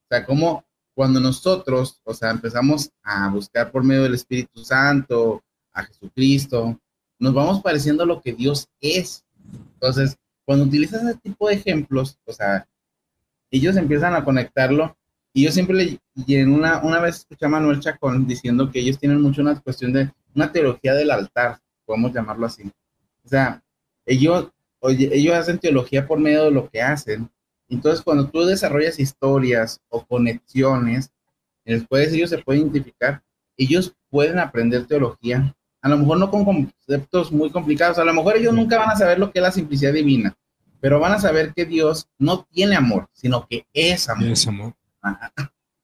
O sea, como cuando nosotros, o sea, empezamos a buscar por medio del Espíritu Santo, a Jesucristo, nos vamos pareciendo a lo que Dios es. Entonces, cuando utilizas ese tipo de ejemplos, o sea, ellos empiezan a conectarlo. Y yo siempre le, y en una, una vez escuché a Manuel Chacón diciendo que ellos tienen mucho una cuestión de una teología del altar, podemos llamarlo así. O sea, ellos, oye, ellos hacen teología por medio de lo que hacen. Entonces, cuando tú desarrollas historias o conexiones, después ellos se pueden identificar, ellos pueden aprender teología. A lo mejor no con conceptos muy complicados, a lo mejor ellos nunca van a saber lo que es la simplicidad divina, pero van a saber que Dios no tiene amor, sino que es amor. Es amor.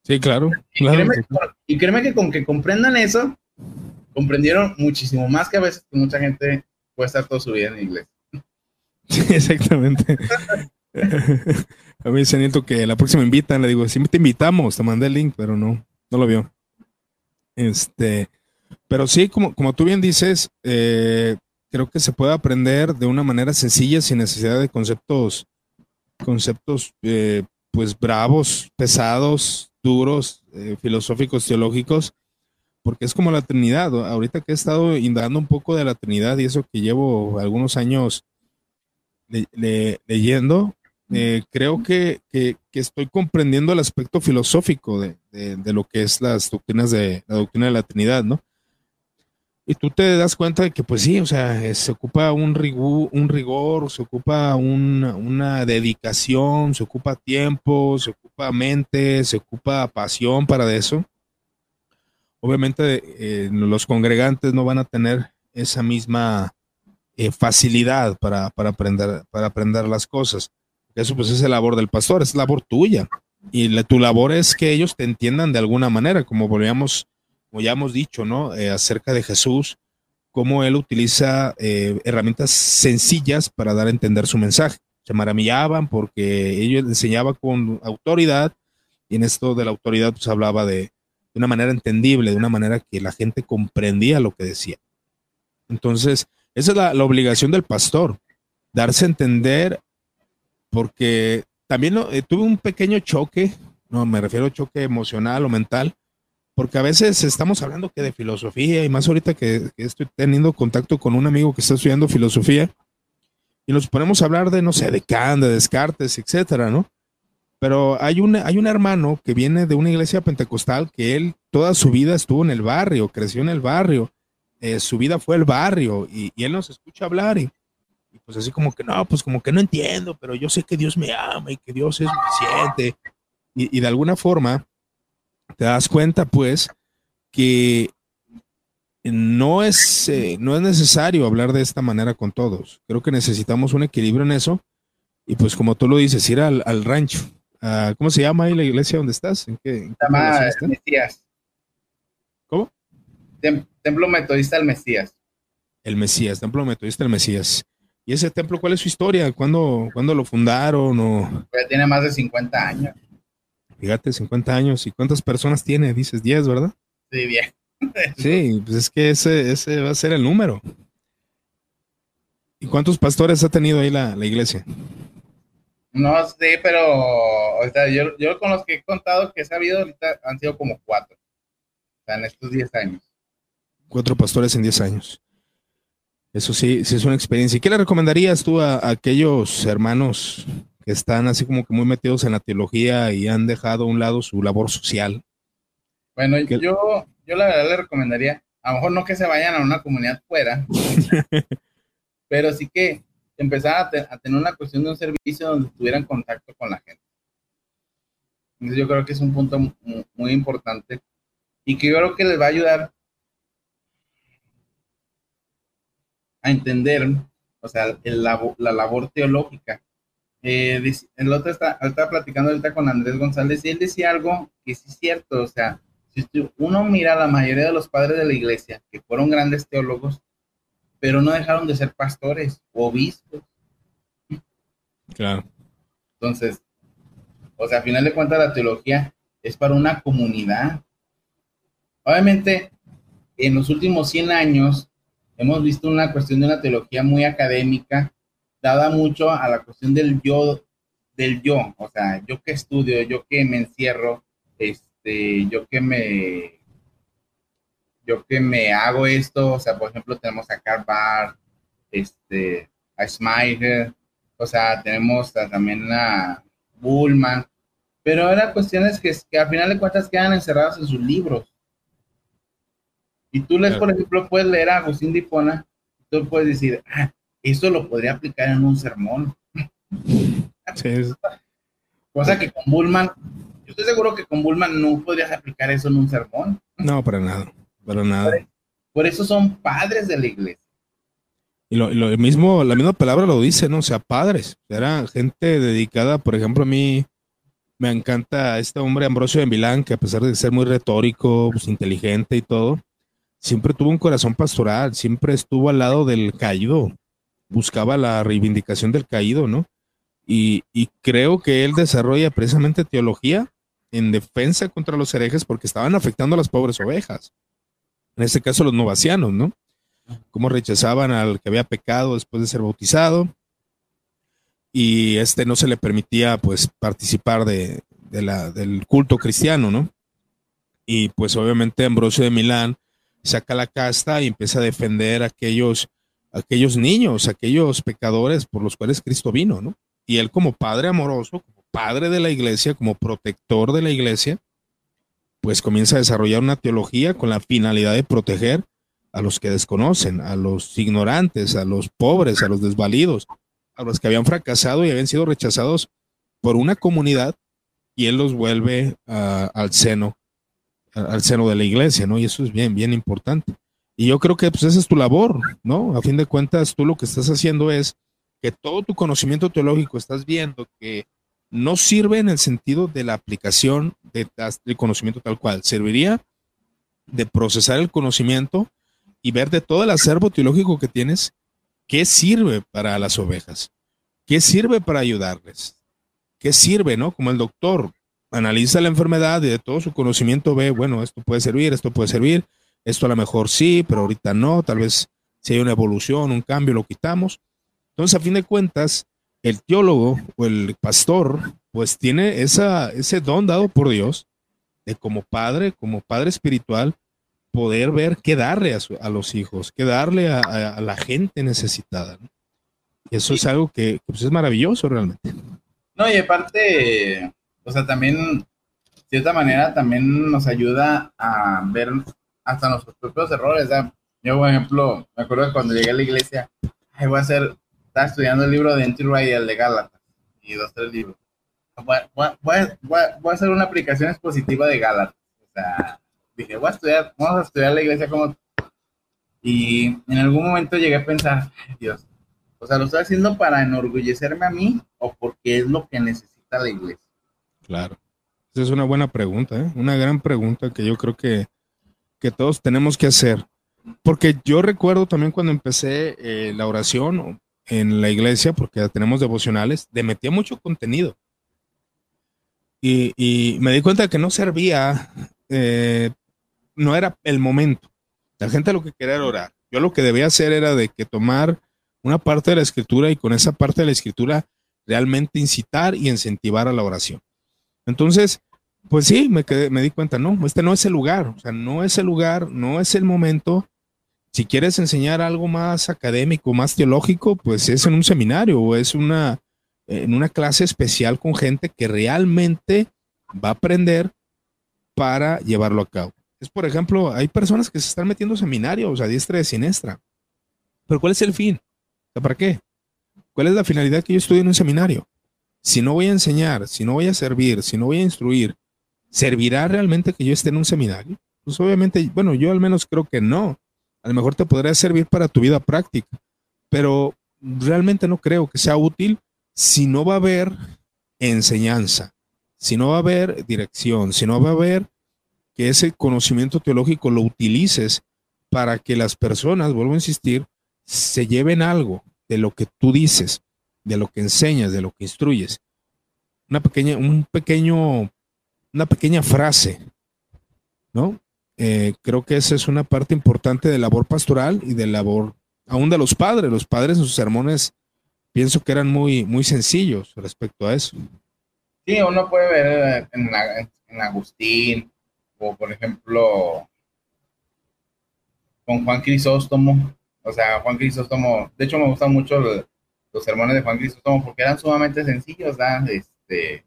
Sí, claro. Y, Créeme, que con que comprendan eso, comprendieron muchísimo más que a veces que mucha gente puede estar toda su vida en inglés. Sí, exactamente. a mí se Nieto que la próxima invitan, le digo, sí te invitamos, te mandé el link, pero no, no lo vio. Este, pero sí, como, como tú bien dices, eh, creo que se puede aprender de una manera sencilla sin necesidad de conceptos, conceptos eh, pues bravos, pesados, duros, eh, filosóficos, teológicos, porque es como la Trinidad. Ahorita que he estado indagando un poco de la Trinidad y eso que llevo algunos años leyendo, eh, creo que, estoy comprendiendo el aspecto filosófico de, lo que es las doctrinas de la doctrina de la Trinidad, ¿no? Y tú te das cuenta de que, pues sí, o sea, se ocupa un, un rigor se ocupa una, dedicación, se ocupa tiempo, se ocupa mente, se ocupa pasión para eso. Obviamente eh, los congregantes no van a tener esa misma eh, facilidad para, aprender, para aprender las cosas. Eso pues es el labor del pastor, es labor tuya. Y tu labor es que ellos te entiendan de alguna manera, como volvíamos como ya hemos dicho, ¿no? Eh, acerca de Jesús, cómo él utiliza eh, herramientas sencillas para dar a entender su mensaje. Se maravillaban porque ellos enseñaba con autoridad y en esto de la autoridad pues hablaba de, una manera entendible, de una manera que la gente comprendía lo que decía. Entonces, esa es la, obligación del pastor, darse a entender, porque también eh, tuve un pequeño choque, no me refiero a choque emocional o mental, porque a veces estamos hablando que de filosofía y más ahorita que, estoy teniendo contacto con un amigo que está estudiando filosofía y nos ponemos a hablar de, no sé, de Kant, de Descartes, etcétera, ¿no? Pero hay un, hay un hermano que viene de una iglesia pentecostal que él toda su vida estuvo en el barrio, creció en el barrio, eh, su vida fue el barrio y, él nos escucha hablar y, pues así como que no, pues como que no entiendo, pero yo sé que Dios me ama y que Dios es suficiente y, y de alguna forma te das cuenta pues que no es, eh, no es necesario hablar de esta manera con todos. Creo que necesitamos un equilibrio en eso. Y pues como tú lo dices, ir al, rancho. Ah, ¿Cómo se llama ahí la iglesia donde estás? ¿En qué, se llama Mesías. ¿Cómo? templo Metodista el Mesías. El Mesías, Templo Metodista el Mesías. ¿Y ese templo cuál es su historia? ¿Cuándo, ¿cuándo lo fundaron? O... Ya tiene más de 50 años. Fíjate, 50 años. ¿Y cuántas personas tiene? Dices 10, ¿verdad? Sí, bien. sí, pues es que ese, ese va a ser el número. ¿Y cuántos pastores ha tenido ahí la, iglesia? No sé, pero yo, yo, con los que he contado que se ha habido ahorita han sido como cuatro. O sea, en estos 10 años. Cuatro pastores en 10 años. Eso sí, sí es una experiencia. ¿Y qué le recomendarías tú a aquellos hermanos que están así como que muy metidos en la teología y han dejado a un lado su labor social. Bueno, yo, yo la verdad le recomendaría, a lo mejor no que se vayan a una comunidad fuera, pero sí que empezar a, tener una cuestión de un servicio donde tuvieran contacto con la gente. Entonces yo creo que es un punto muy, importante y que yo creo que les va a ayudar a entender, o sea, la labor teológica eh, el otro está, estaba platicando ahorita con Andrés González y él decía algo que sí es cierto, o sea, si uno mira a la mayoría de los padres de la iglesia, que fueron grandes teólogos, pero no dejaron de ser pastores o obispos. Claro. Entonces, o sea, a final de cuentas la teología es para una comunidad. Obviamente, en los últimos 100 años hemos visto una cuestión de una teología muy académica, dada mucho a la cuestión del yo, del yo, o sea, yo que estudio, yo que me encierro, este, yo que me, yo que me hago esto, o sea, por ejemplo, tenemos a Karl Barth, este, a Smiger, o sea, tenemos también a Bullman, pero eran cuestiones que, que al final de cuentas quedan encerradas en sus libros. Y tú lees, por ejemplo, puedes leer a Agustín Dipona, tú puedes decir, ah, eso lo podría aplicar en un sermón. Cosa que con Bullman, yo estoy seguro que con Bullman no podrías aplicar eso en un sermón. No, para nada, para nada. Por, eso son padres de la iglesia. Y lo, mismo, la misma palabra lo dice, ¿no? O sea, padres. Era gente dedicada, por ejemplo, a mí me encanta este hombre Ambrosio de Milán, que a pesar de ser muy retórico, pues, inteligente y todo, siempre tuvo un corazón pastoral, siempre estuvo al lado del caído buscaba la reivindicación del caído, ¿no? Y, creo que él desarrolla precisamente teología en defensa contra los herejes porque estaban afectando a las pobres ovejas. En este caso, los novacianos, ¿no? Cómo rechazaban al que había pecado después de ser bautizado. y este no se le permitía pues participar de, la, del culto cristiano, ¿no? Y pues obviamente Ambrosio de Milán saca la casta y empieza a defender a aquellos, aquellos niños, aquellos pecadores por los cuales Cristo vino, ¿no? Y él como padre amoroso, como padre de la iglesia, como protector de la iglesia, pues comienza a desarrollar una teología con la finalidad de proteger a los que desconocen, a los ignorantes, a los pobres, a los desvalidos, a los que habían fracasado y habían sido rechazados por una comunidad y él los vuelve al seno, al seno de la iglesia, ¿no? Y eso es bien, bien importante. Y yo creo que pues esa es tu labor, ¿no? A fin de cuentas, tú lo que estás haciendo es que todo tu conocimiento teológico estás viendo que no sirve en el sentido de la aplicación de, del conocimiento tal cual. Serviría de procesar el conocimiento y ver de todo el acervo teológico que tienes, qué sirve para las ovejas, qué sirve para ayudarles, qué sirve, ¿no? Como el doctor analiza la enfermedad y de todo su conocimiento ve, bueno, esto puede servir, esto puede servir, esto a lo mejor sí, pero ahorita no, tal vez si hay una evolución, un cambio, lo quitamos. Entonces, a fin de cuentas, el teólogo o el pastor, pues tiene esa, ese don dado por Dios de como padre, como padre espiritual, poder ver qué darle a, los hijos, qué darle a, la gente necesitada. Y eso es algo que pues, es maravilloso realmente. No, y aparte, o sea, también, de cierta manera, también nos ayuda a ver hasta nuestros propios errores. Yo, por ejemplo, me acuerdo que cuando llegué a la iglesia, ay, voy a hacer, estaba estudiando el libro de Entry y el de Gálatas, y dos, tres libros. Voy, voy, voy, a hacer una aplicación expositiva de Gálatas. O sea, dije, voy a estudiar, vamos a estudiar la iglesia como... Y en algún momento llegué a pensar, Dios, o sea, ¿lo estoy haciendo para enorgullecerme a mí o porque es lo que necesita la iglesia? Claro. Esa es una buena pregunta, ¿eh? una gran pregunta que yo creo que, que todos tenemos que hacer. Porque yo recuerdo también cuando empecé eh, la oración en la iglesia, porque tenemos devocionales, de metía mucho contenido. Y, y, me di cuenta que no servía eh, no era el momento. La gente lo que quería era orar. Yo lo que debía hacer era de que tomar una parte de la escritura y con esa parte de la escritura realmente incitar y incentivar a la oración. Entonces, pues sí, me, me di cuenta, no, este no es el lugar, o sea, no es el lugar, no es el momento. Si quieres enseñar algo más académico, más teológico, pues es en un seminario o es una, en una clase especial con gente que realmente va a aprender para llevarlo a cabo es, por ejemplo, hay personas que se están metiendo seminarios a diestra y siniestra. Pero ¿cuál es el fin? ¿Para qué? ¿Cuál es la finalidad que yo estudie en un seminario? Si no voy a enseñar, si no voy a servir, si no voy a instruir, ¿servirá realmente que yo esté en un seminario? Pues obviamente, bueno, yo al menos creo que no. A lo mejor te podría servir para tu vida práctica, pero realmente no creo que sea útil si no va a haber enseñanza, si no va a haber dirección, si no va a haber que ese conocimiento teológico lo utilices para que las personas, vuelvo a insistir, se lleven algo de lo que tú dices, de lo que enseñas, de lo que instruyes. Una pequeña, un pequeño, una pequeña frase, ¿no? Eh, creo que esa es una parte importante de labor pastoral y de labor aún de los padres. Los padres en sus sermones pienso que eran muy, muy sencillos respecto a eso. Sí, uno puede ver en, en Agustín, por ejemplo con Juan Crisóstomo. O sea, Juan Crisóstomo, de hecho me gustan mucho los, sermones de Juan Crisóstomo porque eran sumamente sencillos, Este,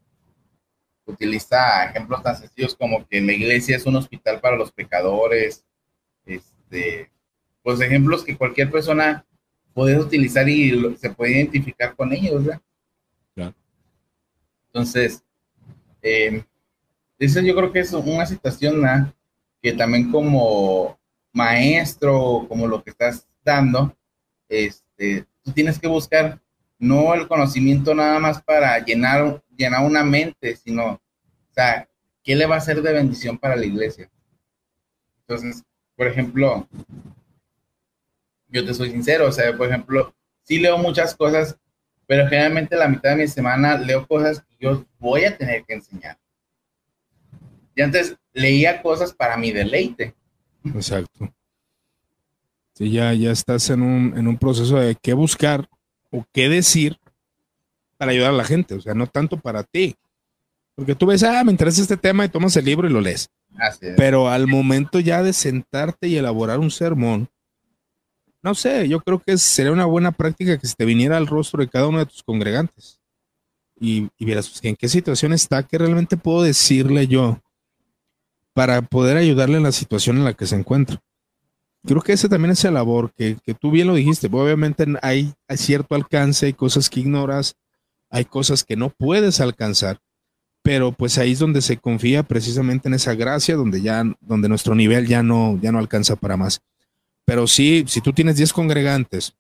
utiliza ejemplos tan sencillos como que la iglesia es un hospital para los pecadores, este, pues ejemplos que cualquier persona puede utilizar y se puede identificar con ellos, Entonces, eh, eso yo creo que es una situación que también como maestro, como lo que estás dando, este, tú tienes que buscar no el conocimiento nada más para llenar, llenar una mente, sino, o sea, ¿qué le va a ser de bendición para la iglesia? Entonces, por ejemplo, yo te soy sincero, o sea, por ejemplo, sí leo muchas cosas, pero generalmente la mitad de mi semana leo cosas que yo voy a tener que enseñar. Y antes leía cosas para mi deleite. Exacto. Sí, ya, ya estás en un, en un proceso de qué buscar o qué decir para ayudar a la gente, o sea, no tanto para ti. Porque tú ves, ah, me interesa este tema y tomas el libro y lo lees. Pero al momento ya de sentarte y elaborar un sermón, no sé, yo creo que sería una buena práctica que se te viniera al rostro de cada uno de tus congregantes y, y vieras pues, en qué situación está, qué realmente puedo decirle yo para poder ayudarle en la situación en la que se encuentra. Creo que ese también es el labor, que, que tú bien lo dijiste, obviamente hay, hay cierto alcance, hay cosas que ignoras, hay cosas que no puedes alcanzar, pero pues ahí es donde se confía precisamente en esa gracia, donde ya, donde nuestro nivel ya no, ya no alcanza para más. Pero sí, si tú tienes 10 congregantes,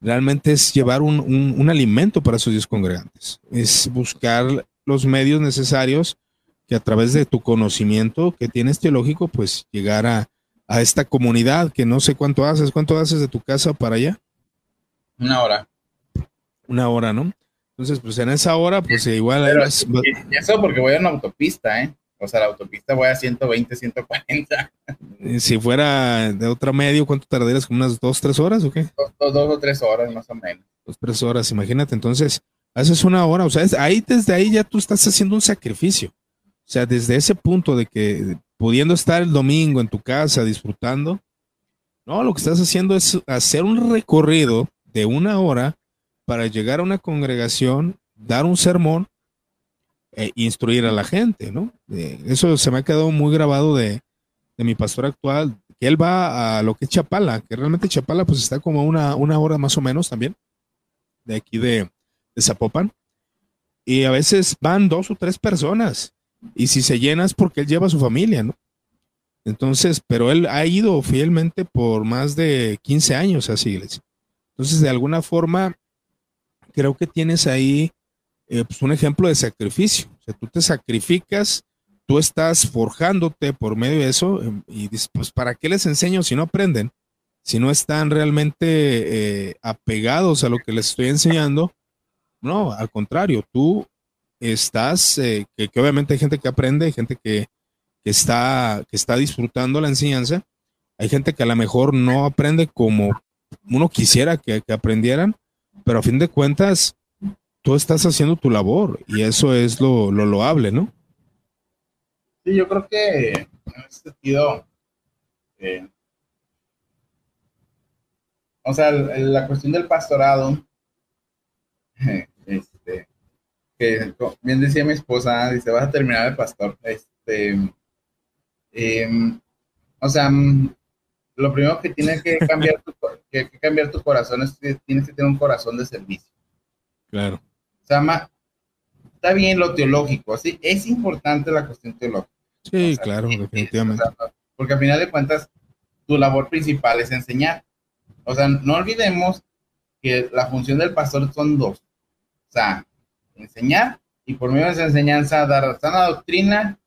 realmente es llevar un, un, alimento para esos 10 congregantes, es buscar los medios necesarios que a través de tu conocimiento que tienes teológico, pues llegar a, a esta comunidad que no sé cuánto haces, cuánto haces de tu casa para allá. Una hora. Una hora, ¿no? Entonces, pues en esa hora, pues igual. Eso porque voy a una autopista, ¿eh? O sea, la autopista voy a 120, 140. Si fuera de otro medio, ¿cuánto tardarías? ¿Como unas dos, tres horas o qué? Dos, dos, o tres horas más o menos. Dos, tres horas, imagínate. Entonces, haces una hora, o sea, ahí desde ahí ya tú estás haciendo un sacrificio. O sea, desde ese punto de que pudiendo estar el domingo en tu casa disfrutando, no, lo que estás haciendo es hacer un recorrido de una hora para llegar a una congregación, dar un sermón e instruir a la gente, ¿no? Eh, eso se me ha quedado muy grabado de, mi pastor actual, que él va a lo que es Chapala, que realmente Chapala pues está como una, una hora más o menos también, de aquí de, Zapopan, y a veces van dos o tres personas, y si se llena es porque él lleva a su familia, ¿no? Entonces, pero él ha ido fielmente por más de 15 años a esa iglesia. Entonces, de alguna forma, creo que tienes ahí eh, pues un ejemplo de sacrificio. O sea, tú te sacrificas, tú estás forjándote por medio de eso em, y dices, pues, ¿para qué les enseño si no aprenden? Si no están realmente eh, apegados a lo que les estoy enseñando. No, al contrario, tú estás, eh, que, obviamente hay gente que aprende, hay gente que, está, que está disfrutando la enseñanza, hay gente que a lo mejor no aprende como uno quisiera que aprendieran, pero a fin de cuentas, tú estás haciendo tu labor y eso es lo, lo loable, ¿no? Sí, yo creo que en ese sentido, eh, o sea, la cuestión del pastorado, este, que bien decía mi esposa, dice, vas a terminar de pastor, este, em, o sea, lo primero que tiene que cambiar tu, que, cambiar tu corazón es que tienes que tener un corazón de servicio. Claro. O sea, está bien lo teológico, ¿sí? es importante la cuestión teológica. Sí, claro, definitivamente. porque al final de cuentas, tu labor principal es enseñar. O sea, no olvidemos que la función del pastor son dos. O sea, enseñar y por medio de esa enseñanza dar sana doctrina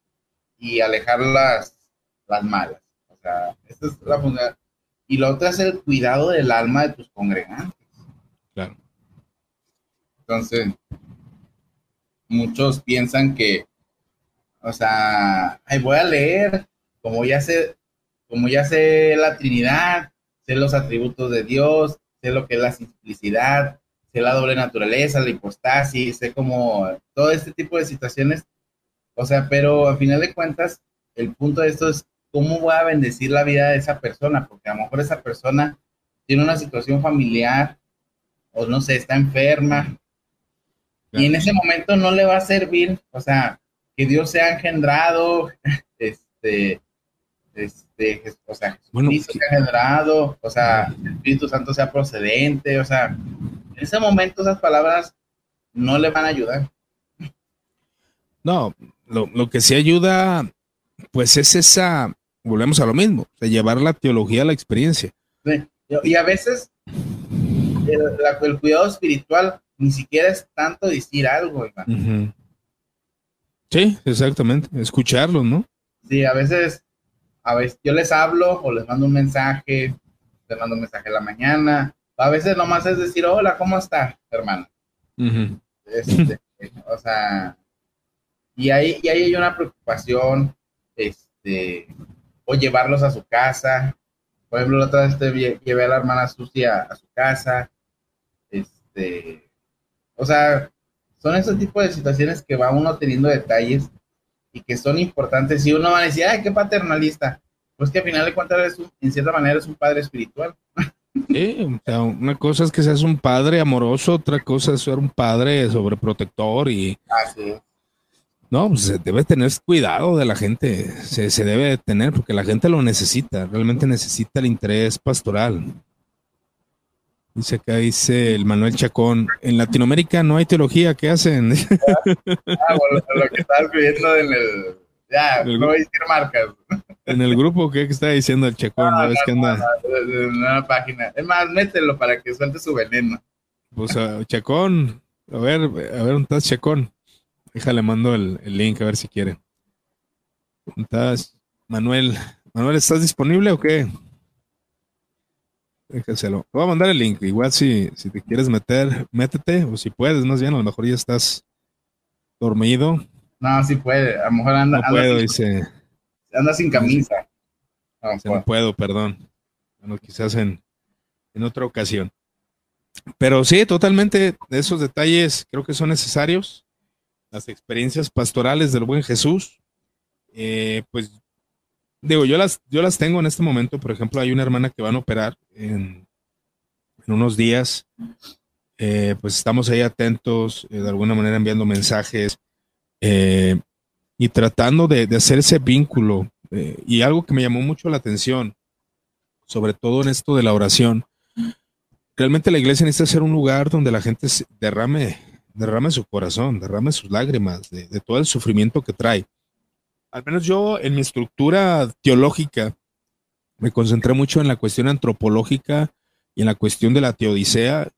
y alejar las, las malas. Sea, esa es la función y lo otro es el cuidado del alma de tus congregantes. Claro. Entonces, muchos piensan que, o sea, ay, voy a leer, como ya sé, como ya sé la Trinidad, sé los atributos de Dios, sé lo que es la simplicidad, sé la doble naturaleza, la hipostasis, sé como todo este tipo de situaciones. O sea, pero al final de cuentas, el punto de esto es ¿cómo voy a bendecir la vida de esa persona? Porque a lo mejor esa persona tiene una situación familiar o no sé, está enferma. Y en ese momento no le va a servir, o sea, que Dios sea engendrado, este, este, o sea, Jesucristo sea engendrado, o sea, el Espíritu Santo sea procedente, o sea, en ese momento esas palabras no le van a ayudar. No, lo, lo que sí ayuda, pues es esa, volvemos a lo mismo, de llevar la teología a la experiencia. Y a veces el, cuidado espiritual ni siquiera es tanto decir algo, Sí, exactamente, escucharlo, ¿no? Sí, a veces, a veces yo les hablo o les mando un mensaje, les mando un mensaje en la mañana, a veces nomás es decir, hola, ¿cómo está, hermano? Este, o sea, y ahí, y ahí hay una preocupación, este, o llevarlos a su casa. Por ejemplo, la otra vez llevé a la hermana Sucia a su casa. Este, O sea, son esos tipos de situaciones que va uno teniendo detalles y que son importantes. Y uno va a decir, ay, qué paternalista. Pues que al final de cuentas, en cierta manera, es un padre espiritual. Sí, o sea, una cosa es que seas un padre amoroso, otra cosa es ser un padre sobreprotector y... Así No, pues se debe tener cuidado de la gente, se, se debe tener porque la gente lo necesita, realmente necesita el interés pastoral. Dice acá, dice el Manuel Chacón, en Latinoamérica no hay teología, ¿qué hacen? Ah, bueno, lo que estaba escribiendo en el... Ya, no voy a decir marcas. En el grupo, ¿qué está diciendo el Chacón? No, ¿Ves no, que anda? no, en una página. Es más, mételo para que suelte su veneno. Pues a Chacón, a ver, a ver, ¿dónde estás, Chacón? Déjale, mando el, el link a ver si quiere. ¿Dónde estás? Manuel, Manuel, ¿estás disponible o qué? Déjaselo. Te voy a mandar el link. Igual si, si te quieres meter, métete, o si puedes, más bien, a lo mejor ya estás dormido. No, sí puede. A lo mejor anda, No anda puedo, sin- dice. anda sin camisa. No, Dice, pues. no puedo, perdón. Bueno, quizás en, en otra ocasión. Pero sí, totalmente, esos detalles creo que son necesarios. Las experiencias pastorales del buen Jesús. Eh, pues digo, yo las, yo las tengo en este momento. Por ejemplo, hay una hermana que van a operar en, unos días. Eh, pues estamos ahí atentos, eh, de alguna manera enviando mensajes y tratando de, de hacer ese vínculo. Y algo que me llamó mucho la atención, sobre todo en esto de la oración, realmente la iglesia necesita ser un lugar donde la gente derrame, derrame su corazón, derrame sus lágrimas de, todo el sufrimiento que trae. Al menos yo en mi estructura teológica me concentré mucho en la cuestión antropológica y en la cuestión de la teodicea,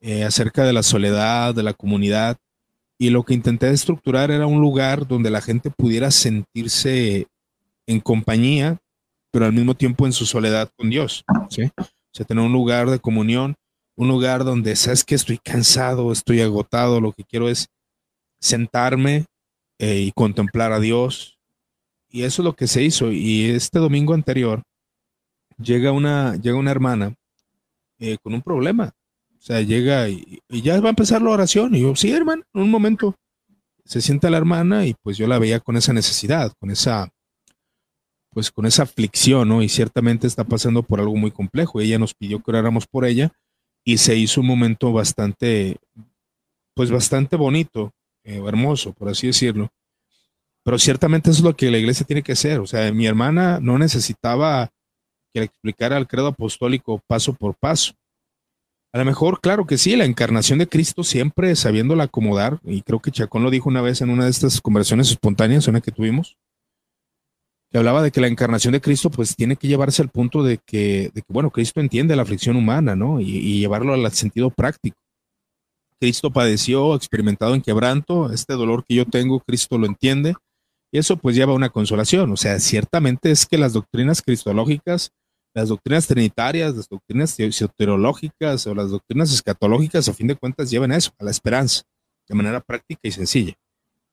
eh, acerca de la soledad, de la comunidad. Y lo que intenté estructurar era un lugar donde la gente pudiera sentirse en compañía, pero al mismo tiempo en su soledad con Dios. O sea, tener un lugar de comunión, un lugar donde sabes que estoy cansado, estoy agotado, lo que quiero es sentarme eh, y contemplar a Dios. Y eso es lo que se hizo. Y este domingo anterior llega una, llega una hermana eh, con un problema. O sea, llega y, ya va a empezar la oración. Y yo, sí, hermano, en un momento se sienta la hermana y pues yo la veía con esa necesidad, con esa, pues con esa aflicción, ¿no? Y ciertamente está pasando por algo muy complejo. Ella nos pidió que oráramos por ella y se hizo un momento bastante, pues bastante bonito, eh, hermoso, por así decirlo. Pero ciertamente es lo que la iglesia tiene que hacer. O sea, mi hermana no necesitaba que le explicara el credo apostólico paso por paso. A lo mejor, claro que sí, la encarnación de Cristo siempre sabiéndola acomodar, y creo que Chacón lo dijo una vez en una de estas conversaciones espontáneas, una que tuvimos, que hablaba de que la encarnación de Cristo pues tiene que llevarse al punto de que, de que bueno, Cristo entiende la aflicción humana, ¿no? Y, llevarlo al sentido práctico. Cristo padeció, experimentado en quebranto, este dolor que yo tengo, Cristo lo entiende, y eso pues lleva a una consolación. O sea, ciertamente es que las doctrinas cristológicas, las doctrinas trinitarias, las doctrinas teológicas o las doctrinas escatológicas, a fin de cuentas, llevan a eso, a la esperanza, de manera práctica y sencilla.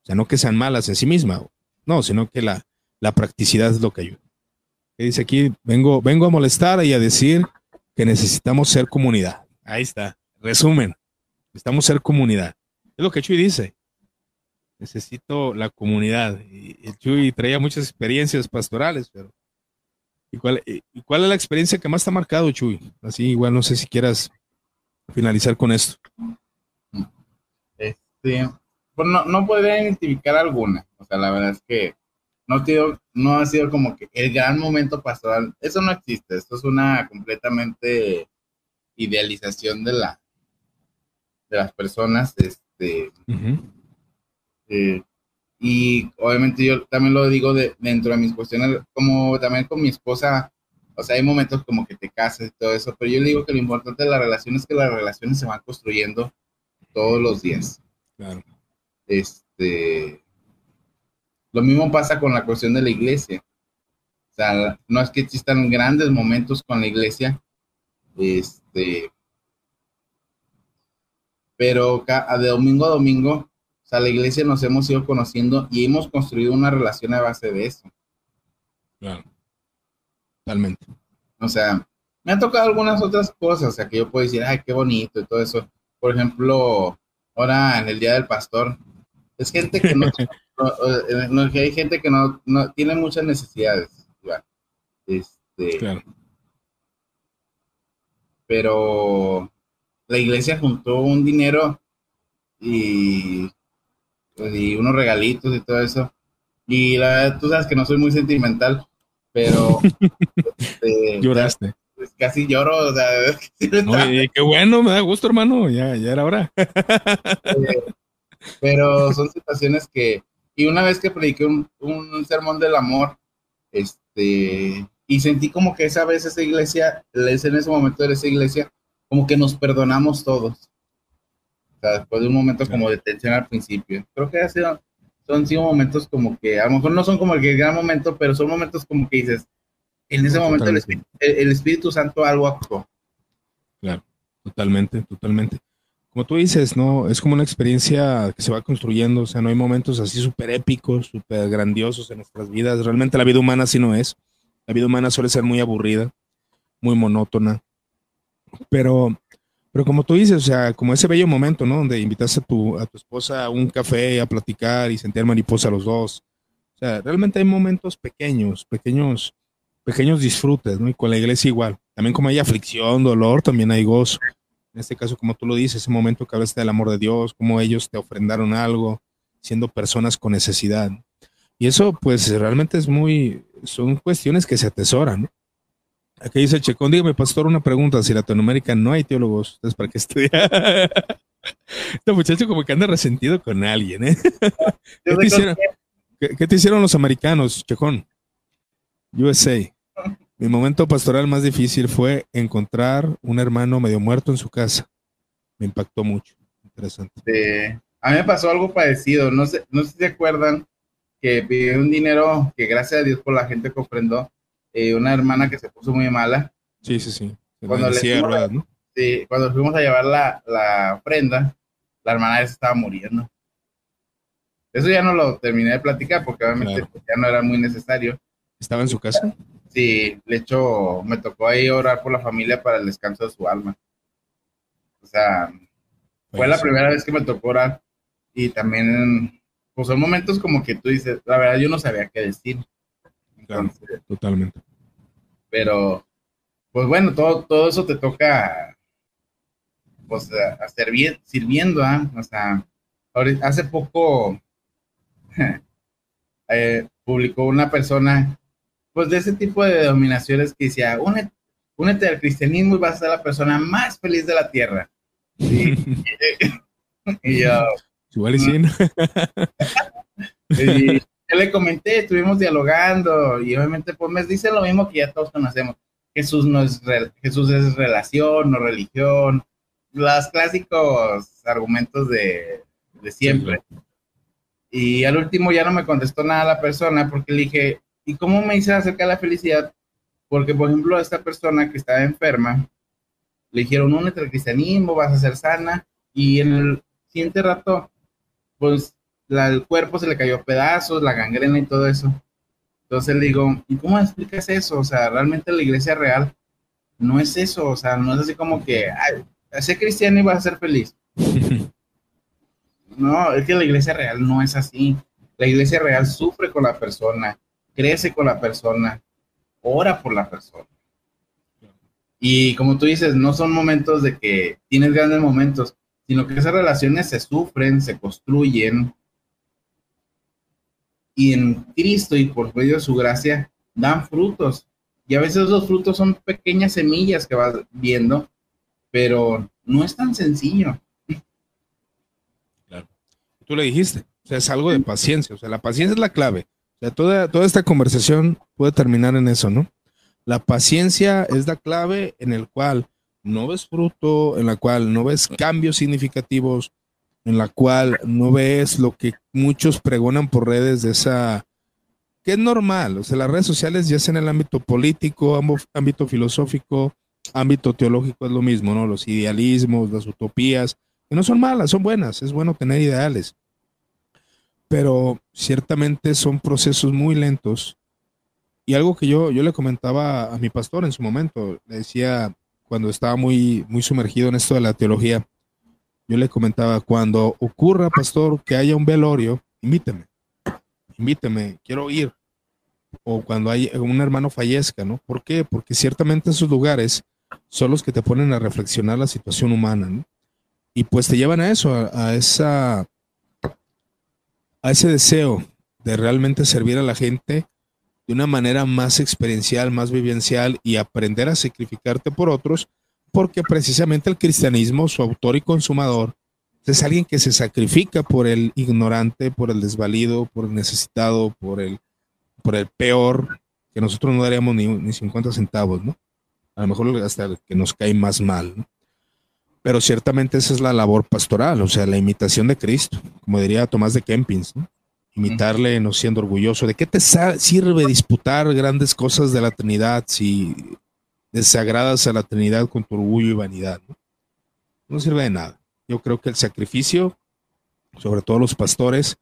O sea, no que sean malas en sí mismas, no, sino que la, la practicidad es lo que ayuda. ¿Qué dice aquí? Vengo, vengo a molestar y a decir que necesitamos ser comunidad. Ahí está. Resumen. Necesitamos ser comunidad. Es lo que Chuy dice. Necesito la comunidad. Y Chuy traía muchas experiencias pastorales, pero. ¿y cuál, cuál es la experiencia que más te ha marcado, Chuy? Así, igual no sé si quieras finalizar con esto. Este, pues no, no podría identificar alguna. O sea, la verdad es que no, ha sido- no ha sido como que el gran momento pastoral. Eso no existe. Esto es una completamente idealización de la de las personas. Este, eh, y obviamente yo también lo digo de, dentro de mis cuestiones, como también con mi esposa, o sea, hay momentos como que te casas y todo eso, pero yo le digo que lo importante de la relación es que las relaciones se van construyendo todos los días. Claro. Este, lo mismo pasa con la cuestión de la iglesia. O sea, no es que existan grandes momentos con la iglesia, este, pero de domingo a domingo, o sea, la iglesia nos hemos ido conociendo y hemos construido una relación a base de eso. Claro. Totalmente. O sea, me han tocado algunas otras cosas, o sea, que yo puedo decir, ay, qué bonito y todo eso, por ejemplo, ahora en el Día del Pastor, es gente que no, no, hay gente que no, no tiene muchas necesidades. Este, claro. Pero la iglesia juntó un dinero y, y unos regalitos y todo eso. Y la verdad, tú sabes que no soy muy sentimental, pero... este, Lloraste. Pues casi lloro, o sea... qué bueno, me da gusto, hermano, ya, ya era hora. pero son situaciones que... Y una vez que prediqué un, un sermón del amor, este, y sentí como que esa vez esa iglesia, en ese momento de esa iglesia, como que nos perdonamos todos. O sea, después de un momento como de tensión al principio. Creo que ha sido, son sido momentos como que, a lo mejor no son como el gran momento, pero son momentos como que dices, en ese momento el Espíritu, el Espíritu, Santo algo actuó. Claro, totalmente, totalmente. Como tú dices, ¿no? Es como una experiencia que se va construyendo, o sea, no hay momentos así súper épicos, súper grandiosos en nuestras vidas. Realmente la vida humana así no es. La vida humana suele ser muy aburrida, muy monótona. Pero, pero como tú dices, o sea, como ese bello momento, ¿no? Donde invitas a tu, a tu esposa a un café, a platicar y sentir mariposa a los dos. O sea, realmente hay momentos pequeños, pequeños, pequeños disfrutes, ¿no? Y con la iglesia igual. También como hay aflicción, dolor, también hay gozo. En este caso, como tú lo dices, ese momento que hablaste del amor de Dios, como ellos te ofrendaron algo, siendo personas con necesidad. Y eso, pues, realmente es muy, son cuestiones que se atesoran, ¿no? Aquí dice Checón, dígame, pastor, una pregunta. Si en Latinoamérica no hay teólogos, entonces ¿para qué estudiar? este muchacho como que anda resentido con alguien, ¿eh? ¿Qué te, hicieron, los americanos, Checón? USA. Mi momento pastoral más difícil fue encontrar un hermano medio muerto en su casa. Me impactó mucho. Interesante. A mí me pasó algo parecido. No sé, no sé si se acuerdan que pidió un dinero que gracias a Dios por la gente comprendó. Eh, una hermana que se puso muy mala. Sí, sí, sí. Cuando, le fuimos, sí, cuando fuimos a llevar la, la ofrenda, la hermana estaba muriendo. Eso ya no lo terminé de platicar porque obviamente ya no era muy necesario. ¿Estaba en su casa? Sí, de hecho me tocó ahí orar por la familia para el descanso de su alma. O sea, fue la primera vez que me tocó orar y también, pues son momentos como que tú dices, la verdad yo no sabía qué decir totalmente. Pero, pues bueno, todo, todo eso te toca, pues, a, servir, sirviendo, ¿ah? O sea, hace poco eh, publicó una persona, pues, de ese tipo de denominaciones que decía, únete, únete al cristianismo y vas a ser la persona más feliz de la tierra. y yo... Igual y, yo le comenté, estuvimos dialogando y obviamente pues me dice lo mismo que ya todos conocemos. Jesús no es Jesús es relación, no religión, los clásicos argumentos de, siempre. Y al último ya no me contestó nada la persona porque le dije, ¿y cómo me dice acerca de la felicidad? Porque, por ejemplo, a esta persona que estaba enferma, le dijeron, únete al cristianismo, vas a ser sana, y en el siguiente rato, pues el cuerpo se le cayó a pedazos, la gangrena y todo eso. Entonces le digo, ¿y cómo explicas eso? O sea, realmente la iglesia real no es eso, o sea, no es así como que, ay, ser cristiano y vas a ser feliz. no, es que la iglesia real no es así. La iglesia real sufre con la persona, crece con la persona, ora por la persona. Y como tú dices, no son momentos de que tienes grandes momentos, sino que esas relaciones se sufren, se construyen, y en Cristo y por medio de su gracia dan frutos. Y a veces los frutos son pequeñas semillas que vas viendo, pero no es tan sencillo. Claro. Tú le dijiste, o sea, es algo de paciencia, o sea, la paciencia es la clave. O sea, toda, toda esta conversación puede terminar en eso, ¿no? La paciencia es la clave en el cual no ves fruto, en la cual no ves cambios significativos, en la cual no ves lo que muchos pregonan por redes de esa, que es normal, o sea, las redes sociales ya sea en el ámbito político, ámbito filosófico, ámbito teológico es lo mismo, ¿no? Los idealismos, las utopías, que no son malas, son buenas, es bueno tener ideales, pero ciertamente son procesos muy lentos. Y algo que yo, yo le comentaba a mi pastor en su momento, le decía cuando estaba muy, muy sumergido en esto de la teología, yo le comentaba, cuando ocurra, pastor, que haya un velorio, invíteme, invíteme, quiero ir. O cuando hay un hermano fallezca, ¿no? ¿Por qué? Porque ciertamente esos lugares son los que te ponen a reflexionar la situación humana, ¿no? Y pues te llevan a eso, a, esa, a ese deseo de realmente servir a la gente de una manera más experiencial, más vivencial y aprender a sacrificarte por otros, porque precisamente el cristianismo, su autor y consumador, es alguien que se sacrifica por el ignorante, por el desvalido, por el necesitado, por el, por el peor, que nosotros no daríamos ni, ni 50 centavos, ¿no? A lo mejor hasta el que nos cae más mal, ¿no? Pero ciertamente esa es la labor pastoral, o sea, la imitación de Cristo, como diría Tomás de Kempins, ¿no? imitarle no siendo orgulloso. ¿De qué te sirve disputar grandes cosas de la Trinidad si desagradas a la Trinidad con tu orgullo y vanidad? No, no sirve de nada. Yo creo que el sacrificio, sobre todo los pastores,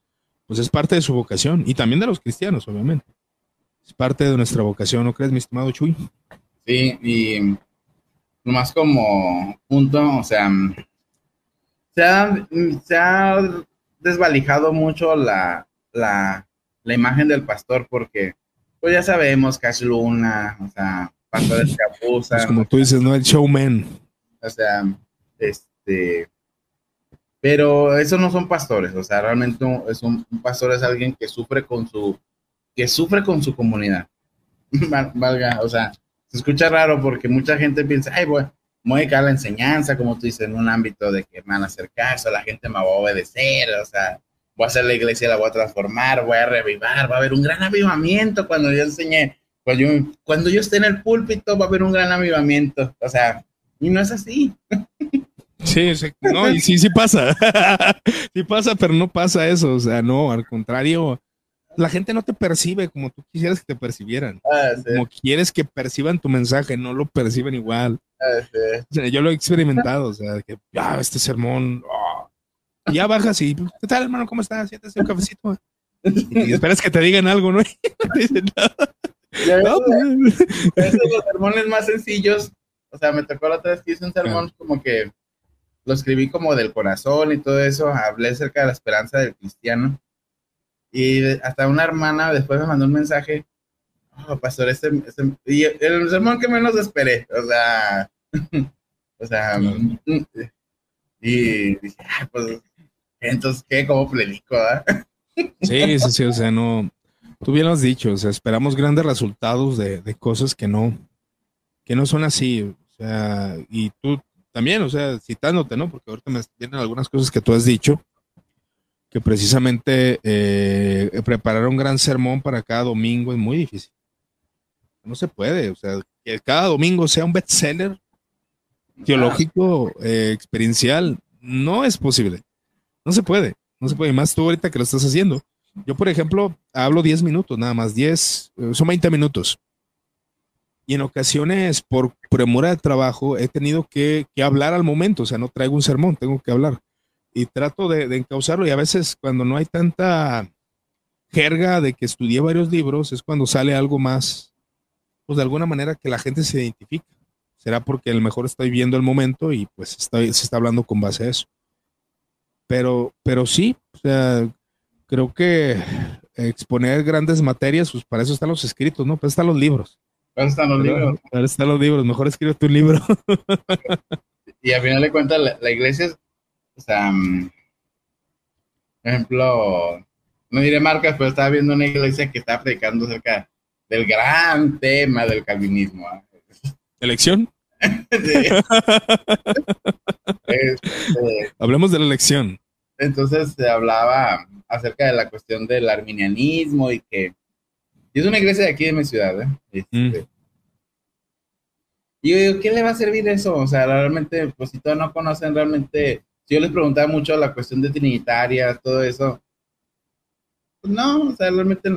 pues es parte de su vocación y también de los cristianos, obviamente. Es parte de nuestra vocación, ¿no crees, mi estimado Chuy? Sí, y nomás como punto, o sea, se ha, se ha desvalijado mucho la, la, imagen del pastor porque, pues ya sabemos, Cash Luna, o sea, pastores que abusan. Pues como tú dices, ¿no? El showman. O sea, este... Pero esos no son pastores, o sea, realmente es un, pastor es alguien que sufre con su, que sufre con su comunidad. Valga, o sea, se escucha raro porque mucha gente piensa, ay, bueno, voy a dedicar la enseñanza, como tú dices, en un ámbito de que me van a hacer caso, la gente me va a obedecer, o sea, voy a hacer la iglesia, la voy a transformar, voy a revivar, va a haber un gran avivamiento cuando yo enseñe, cuando yo, cuando yo esté en el púlpito va a haber un gran avivamiento, o sea, y no es así. Sí, sí no, y sí, sí pasa, sí pasa, pero no pasa eso, o sea, no, al contrario, la gente no te percibe como tú quisieras que te percibieran. Ah, como quieres que perciban tu mensaje, no lo perciben igual. Ah, yo lo he experimentado, o sea, que ya este sermón, oh". y ya bajas y, ¿qué tal, hermano? ¿Cómo estás? Siéntese un cafecito. Y, esperas que te digan algo, ¿no? no dicen nada. no, pues. Esos los sermones más sencillos, o sea, me tocó la otra vez que hice un sermón como que lo escribí como del corazón y todo eso, hablé acerca de la esperanza del cristiano y hasta una hermana después me mandó un mensaje, oh, pastor, este, este, y el sermón que menos esperé, o sea, o sea, y dije, pues, entonces, ¿qué? ¿Cómo predico? Ah? Sí, sí, sí, o sea, no, tú bien lo has dicho, o sea, esperamos grandes resultados de, de cosas que no, que no son así, o sea, y tú también, o sea, citándote, ¿no? Porque ahorita me vienen algunas cosas que tú has dicho, que precisamente eh, preparar un gran sermón para cada domingo es muy difícil. No se puede, o sea, que cada domingo sea un bestseller teológico, eh, experiencial, no es posible. No se puede, no se puede, más tú ahorita que lo estás haciendo. Yo, por ejemplo, hablo 10 minutos, nada más, 10, eh, son 20 minutos. Y en ocasiones, por premura de trabajo, he tenido que hablar al momento, o sea, no traigo un sermón, tengo que hablar y trato de, de, encauzarlo y a veces cuando no hay tanta jerga de que estudié varios libros es cuando sale algo más, pues de alguna manera que la gente se identifica. Será porque a lo mejor estoy viendo el momento y pues se está hablando con base a eso. Pero, pero sí, o sea, creo que exponer grandes materias, pues para eso están los escritos, ¿no? Eso están los libros. Para están los libros. Para están los libros. Mejor escribe tu libro. y al final de cuentas, la, la iglesia o sea, por ejemplo, no diré marcas, pero estaba viendo una iglesia que está predicando acerca del gran tema del calvinismo. ¿ah? ¿Elección? Este, Hablemos de la elección. Entonces se hablaba acerca de la cuestión del arminianismo y que y es una iglesia de aquí de mi ciudad, ¿eh? Este, mm. Y yo digo, ¿qué le va a servir eso? O sea, realmente, pues si todos no conocen realmente si yo les preguntaba mucho la cuestión de trinitaria, todo eso, pues no, o sea, realmente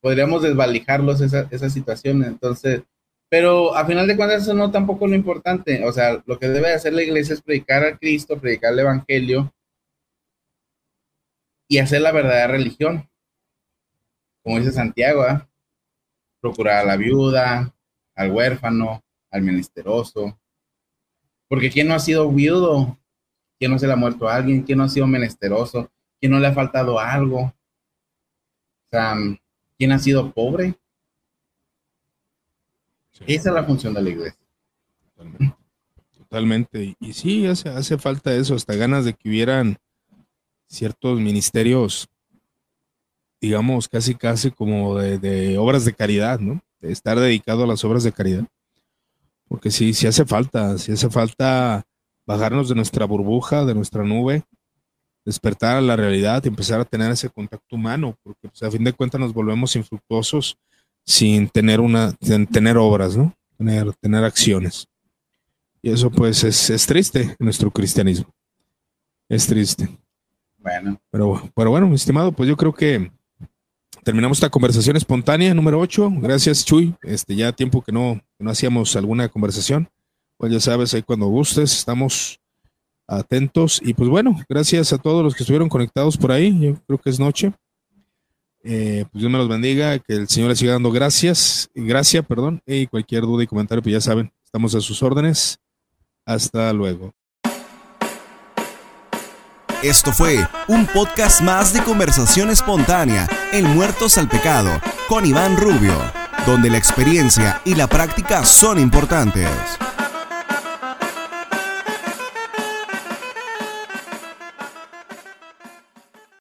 podríamos desvalijarlos esa, esa situación, entonces, pero a final de cuentas eso no tampoco es lo importante, o sea, lo que debe hacer la iglesia es predicar a Cristo, predicar el Evangelio y hacer la verdadera religión, como dice Santiago, ¿eh? procurar a la viuda, al huérfano, al menesteroso, porque ¿quién no ha sido viudo? ¿Quién no se le ha muerto a alguien? ¿Quién no ha sido menesteroso? ¿Quién no le ha faltado algo? O sea, ¿quién ha sido pobre? Esa es la función de la iglesia. Totalmente. Totalmente. Y, sí, hace, hace falta eso, hasta ganas de que hubieran ciertos ministerios, digamos, casi, casi como de, obras de caridad, ¿no? De estar dedicado a las obras de caridad. Porque sí, sí hace falta, sí hace falta bajarnos de nuestra burbuja, de nuestra nube, despertar a la realidad y empezar a tener ese contacto humano, porque pues, a fin de cuentas nos volvemos infructuosos sin tener una, sin tener obras, ¿no? Tener, tener acciones. Y eso pues es, es triste en nuestro cristianismo. Es triste. Bueno. Pero, pero bueno, mi estimado, pues yo creo que terminamos esta conversación espontánea número 8. Gracias, Chuy. Este, ya tiempo que no, que no hacíamos alguna conversación. Pues ya sabes, ahí cuando gustes, estamos atentos. Y pues bueno, gracias a todos los que estuvieron conectados por ahí. Yo creo que es noche. Eh, pues Dios me los bendiga, que el Señor les siga dando gracias, gracias, perdón, y cualquier duda y comentario, pues ya saben, estamos a sus órdenes. Hasta luego. Esto fue un podcast más de conversación espontánea en Muertos al Pecado con Iván Rubio, donde la experiencia y la práctica son importantes.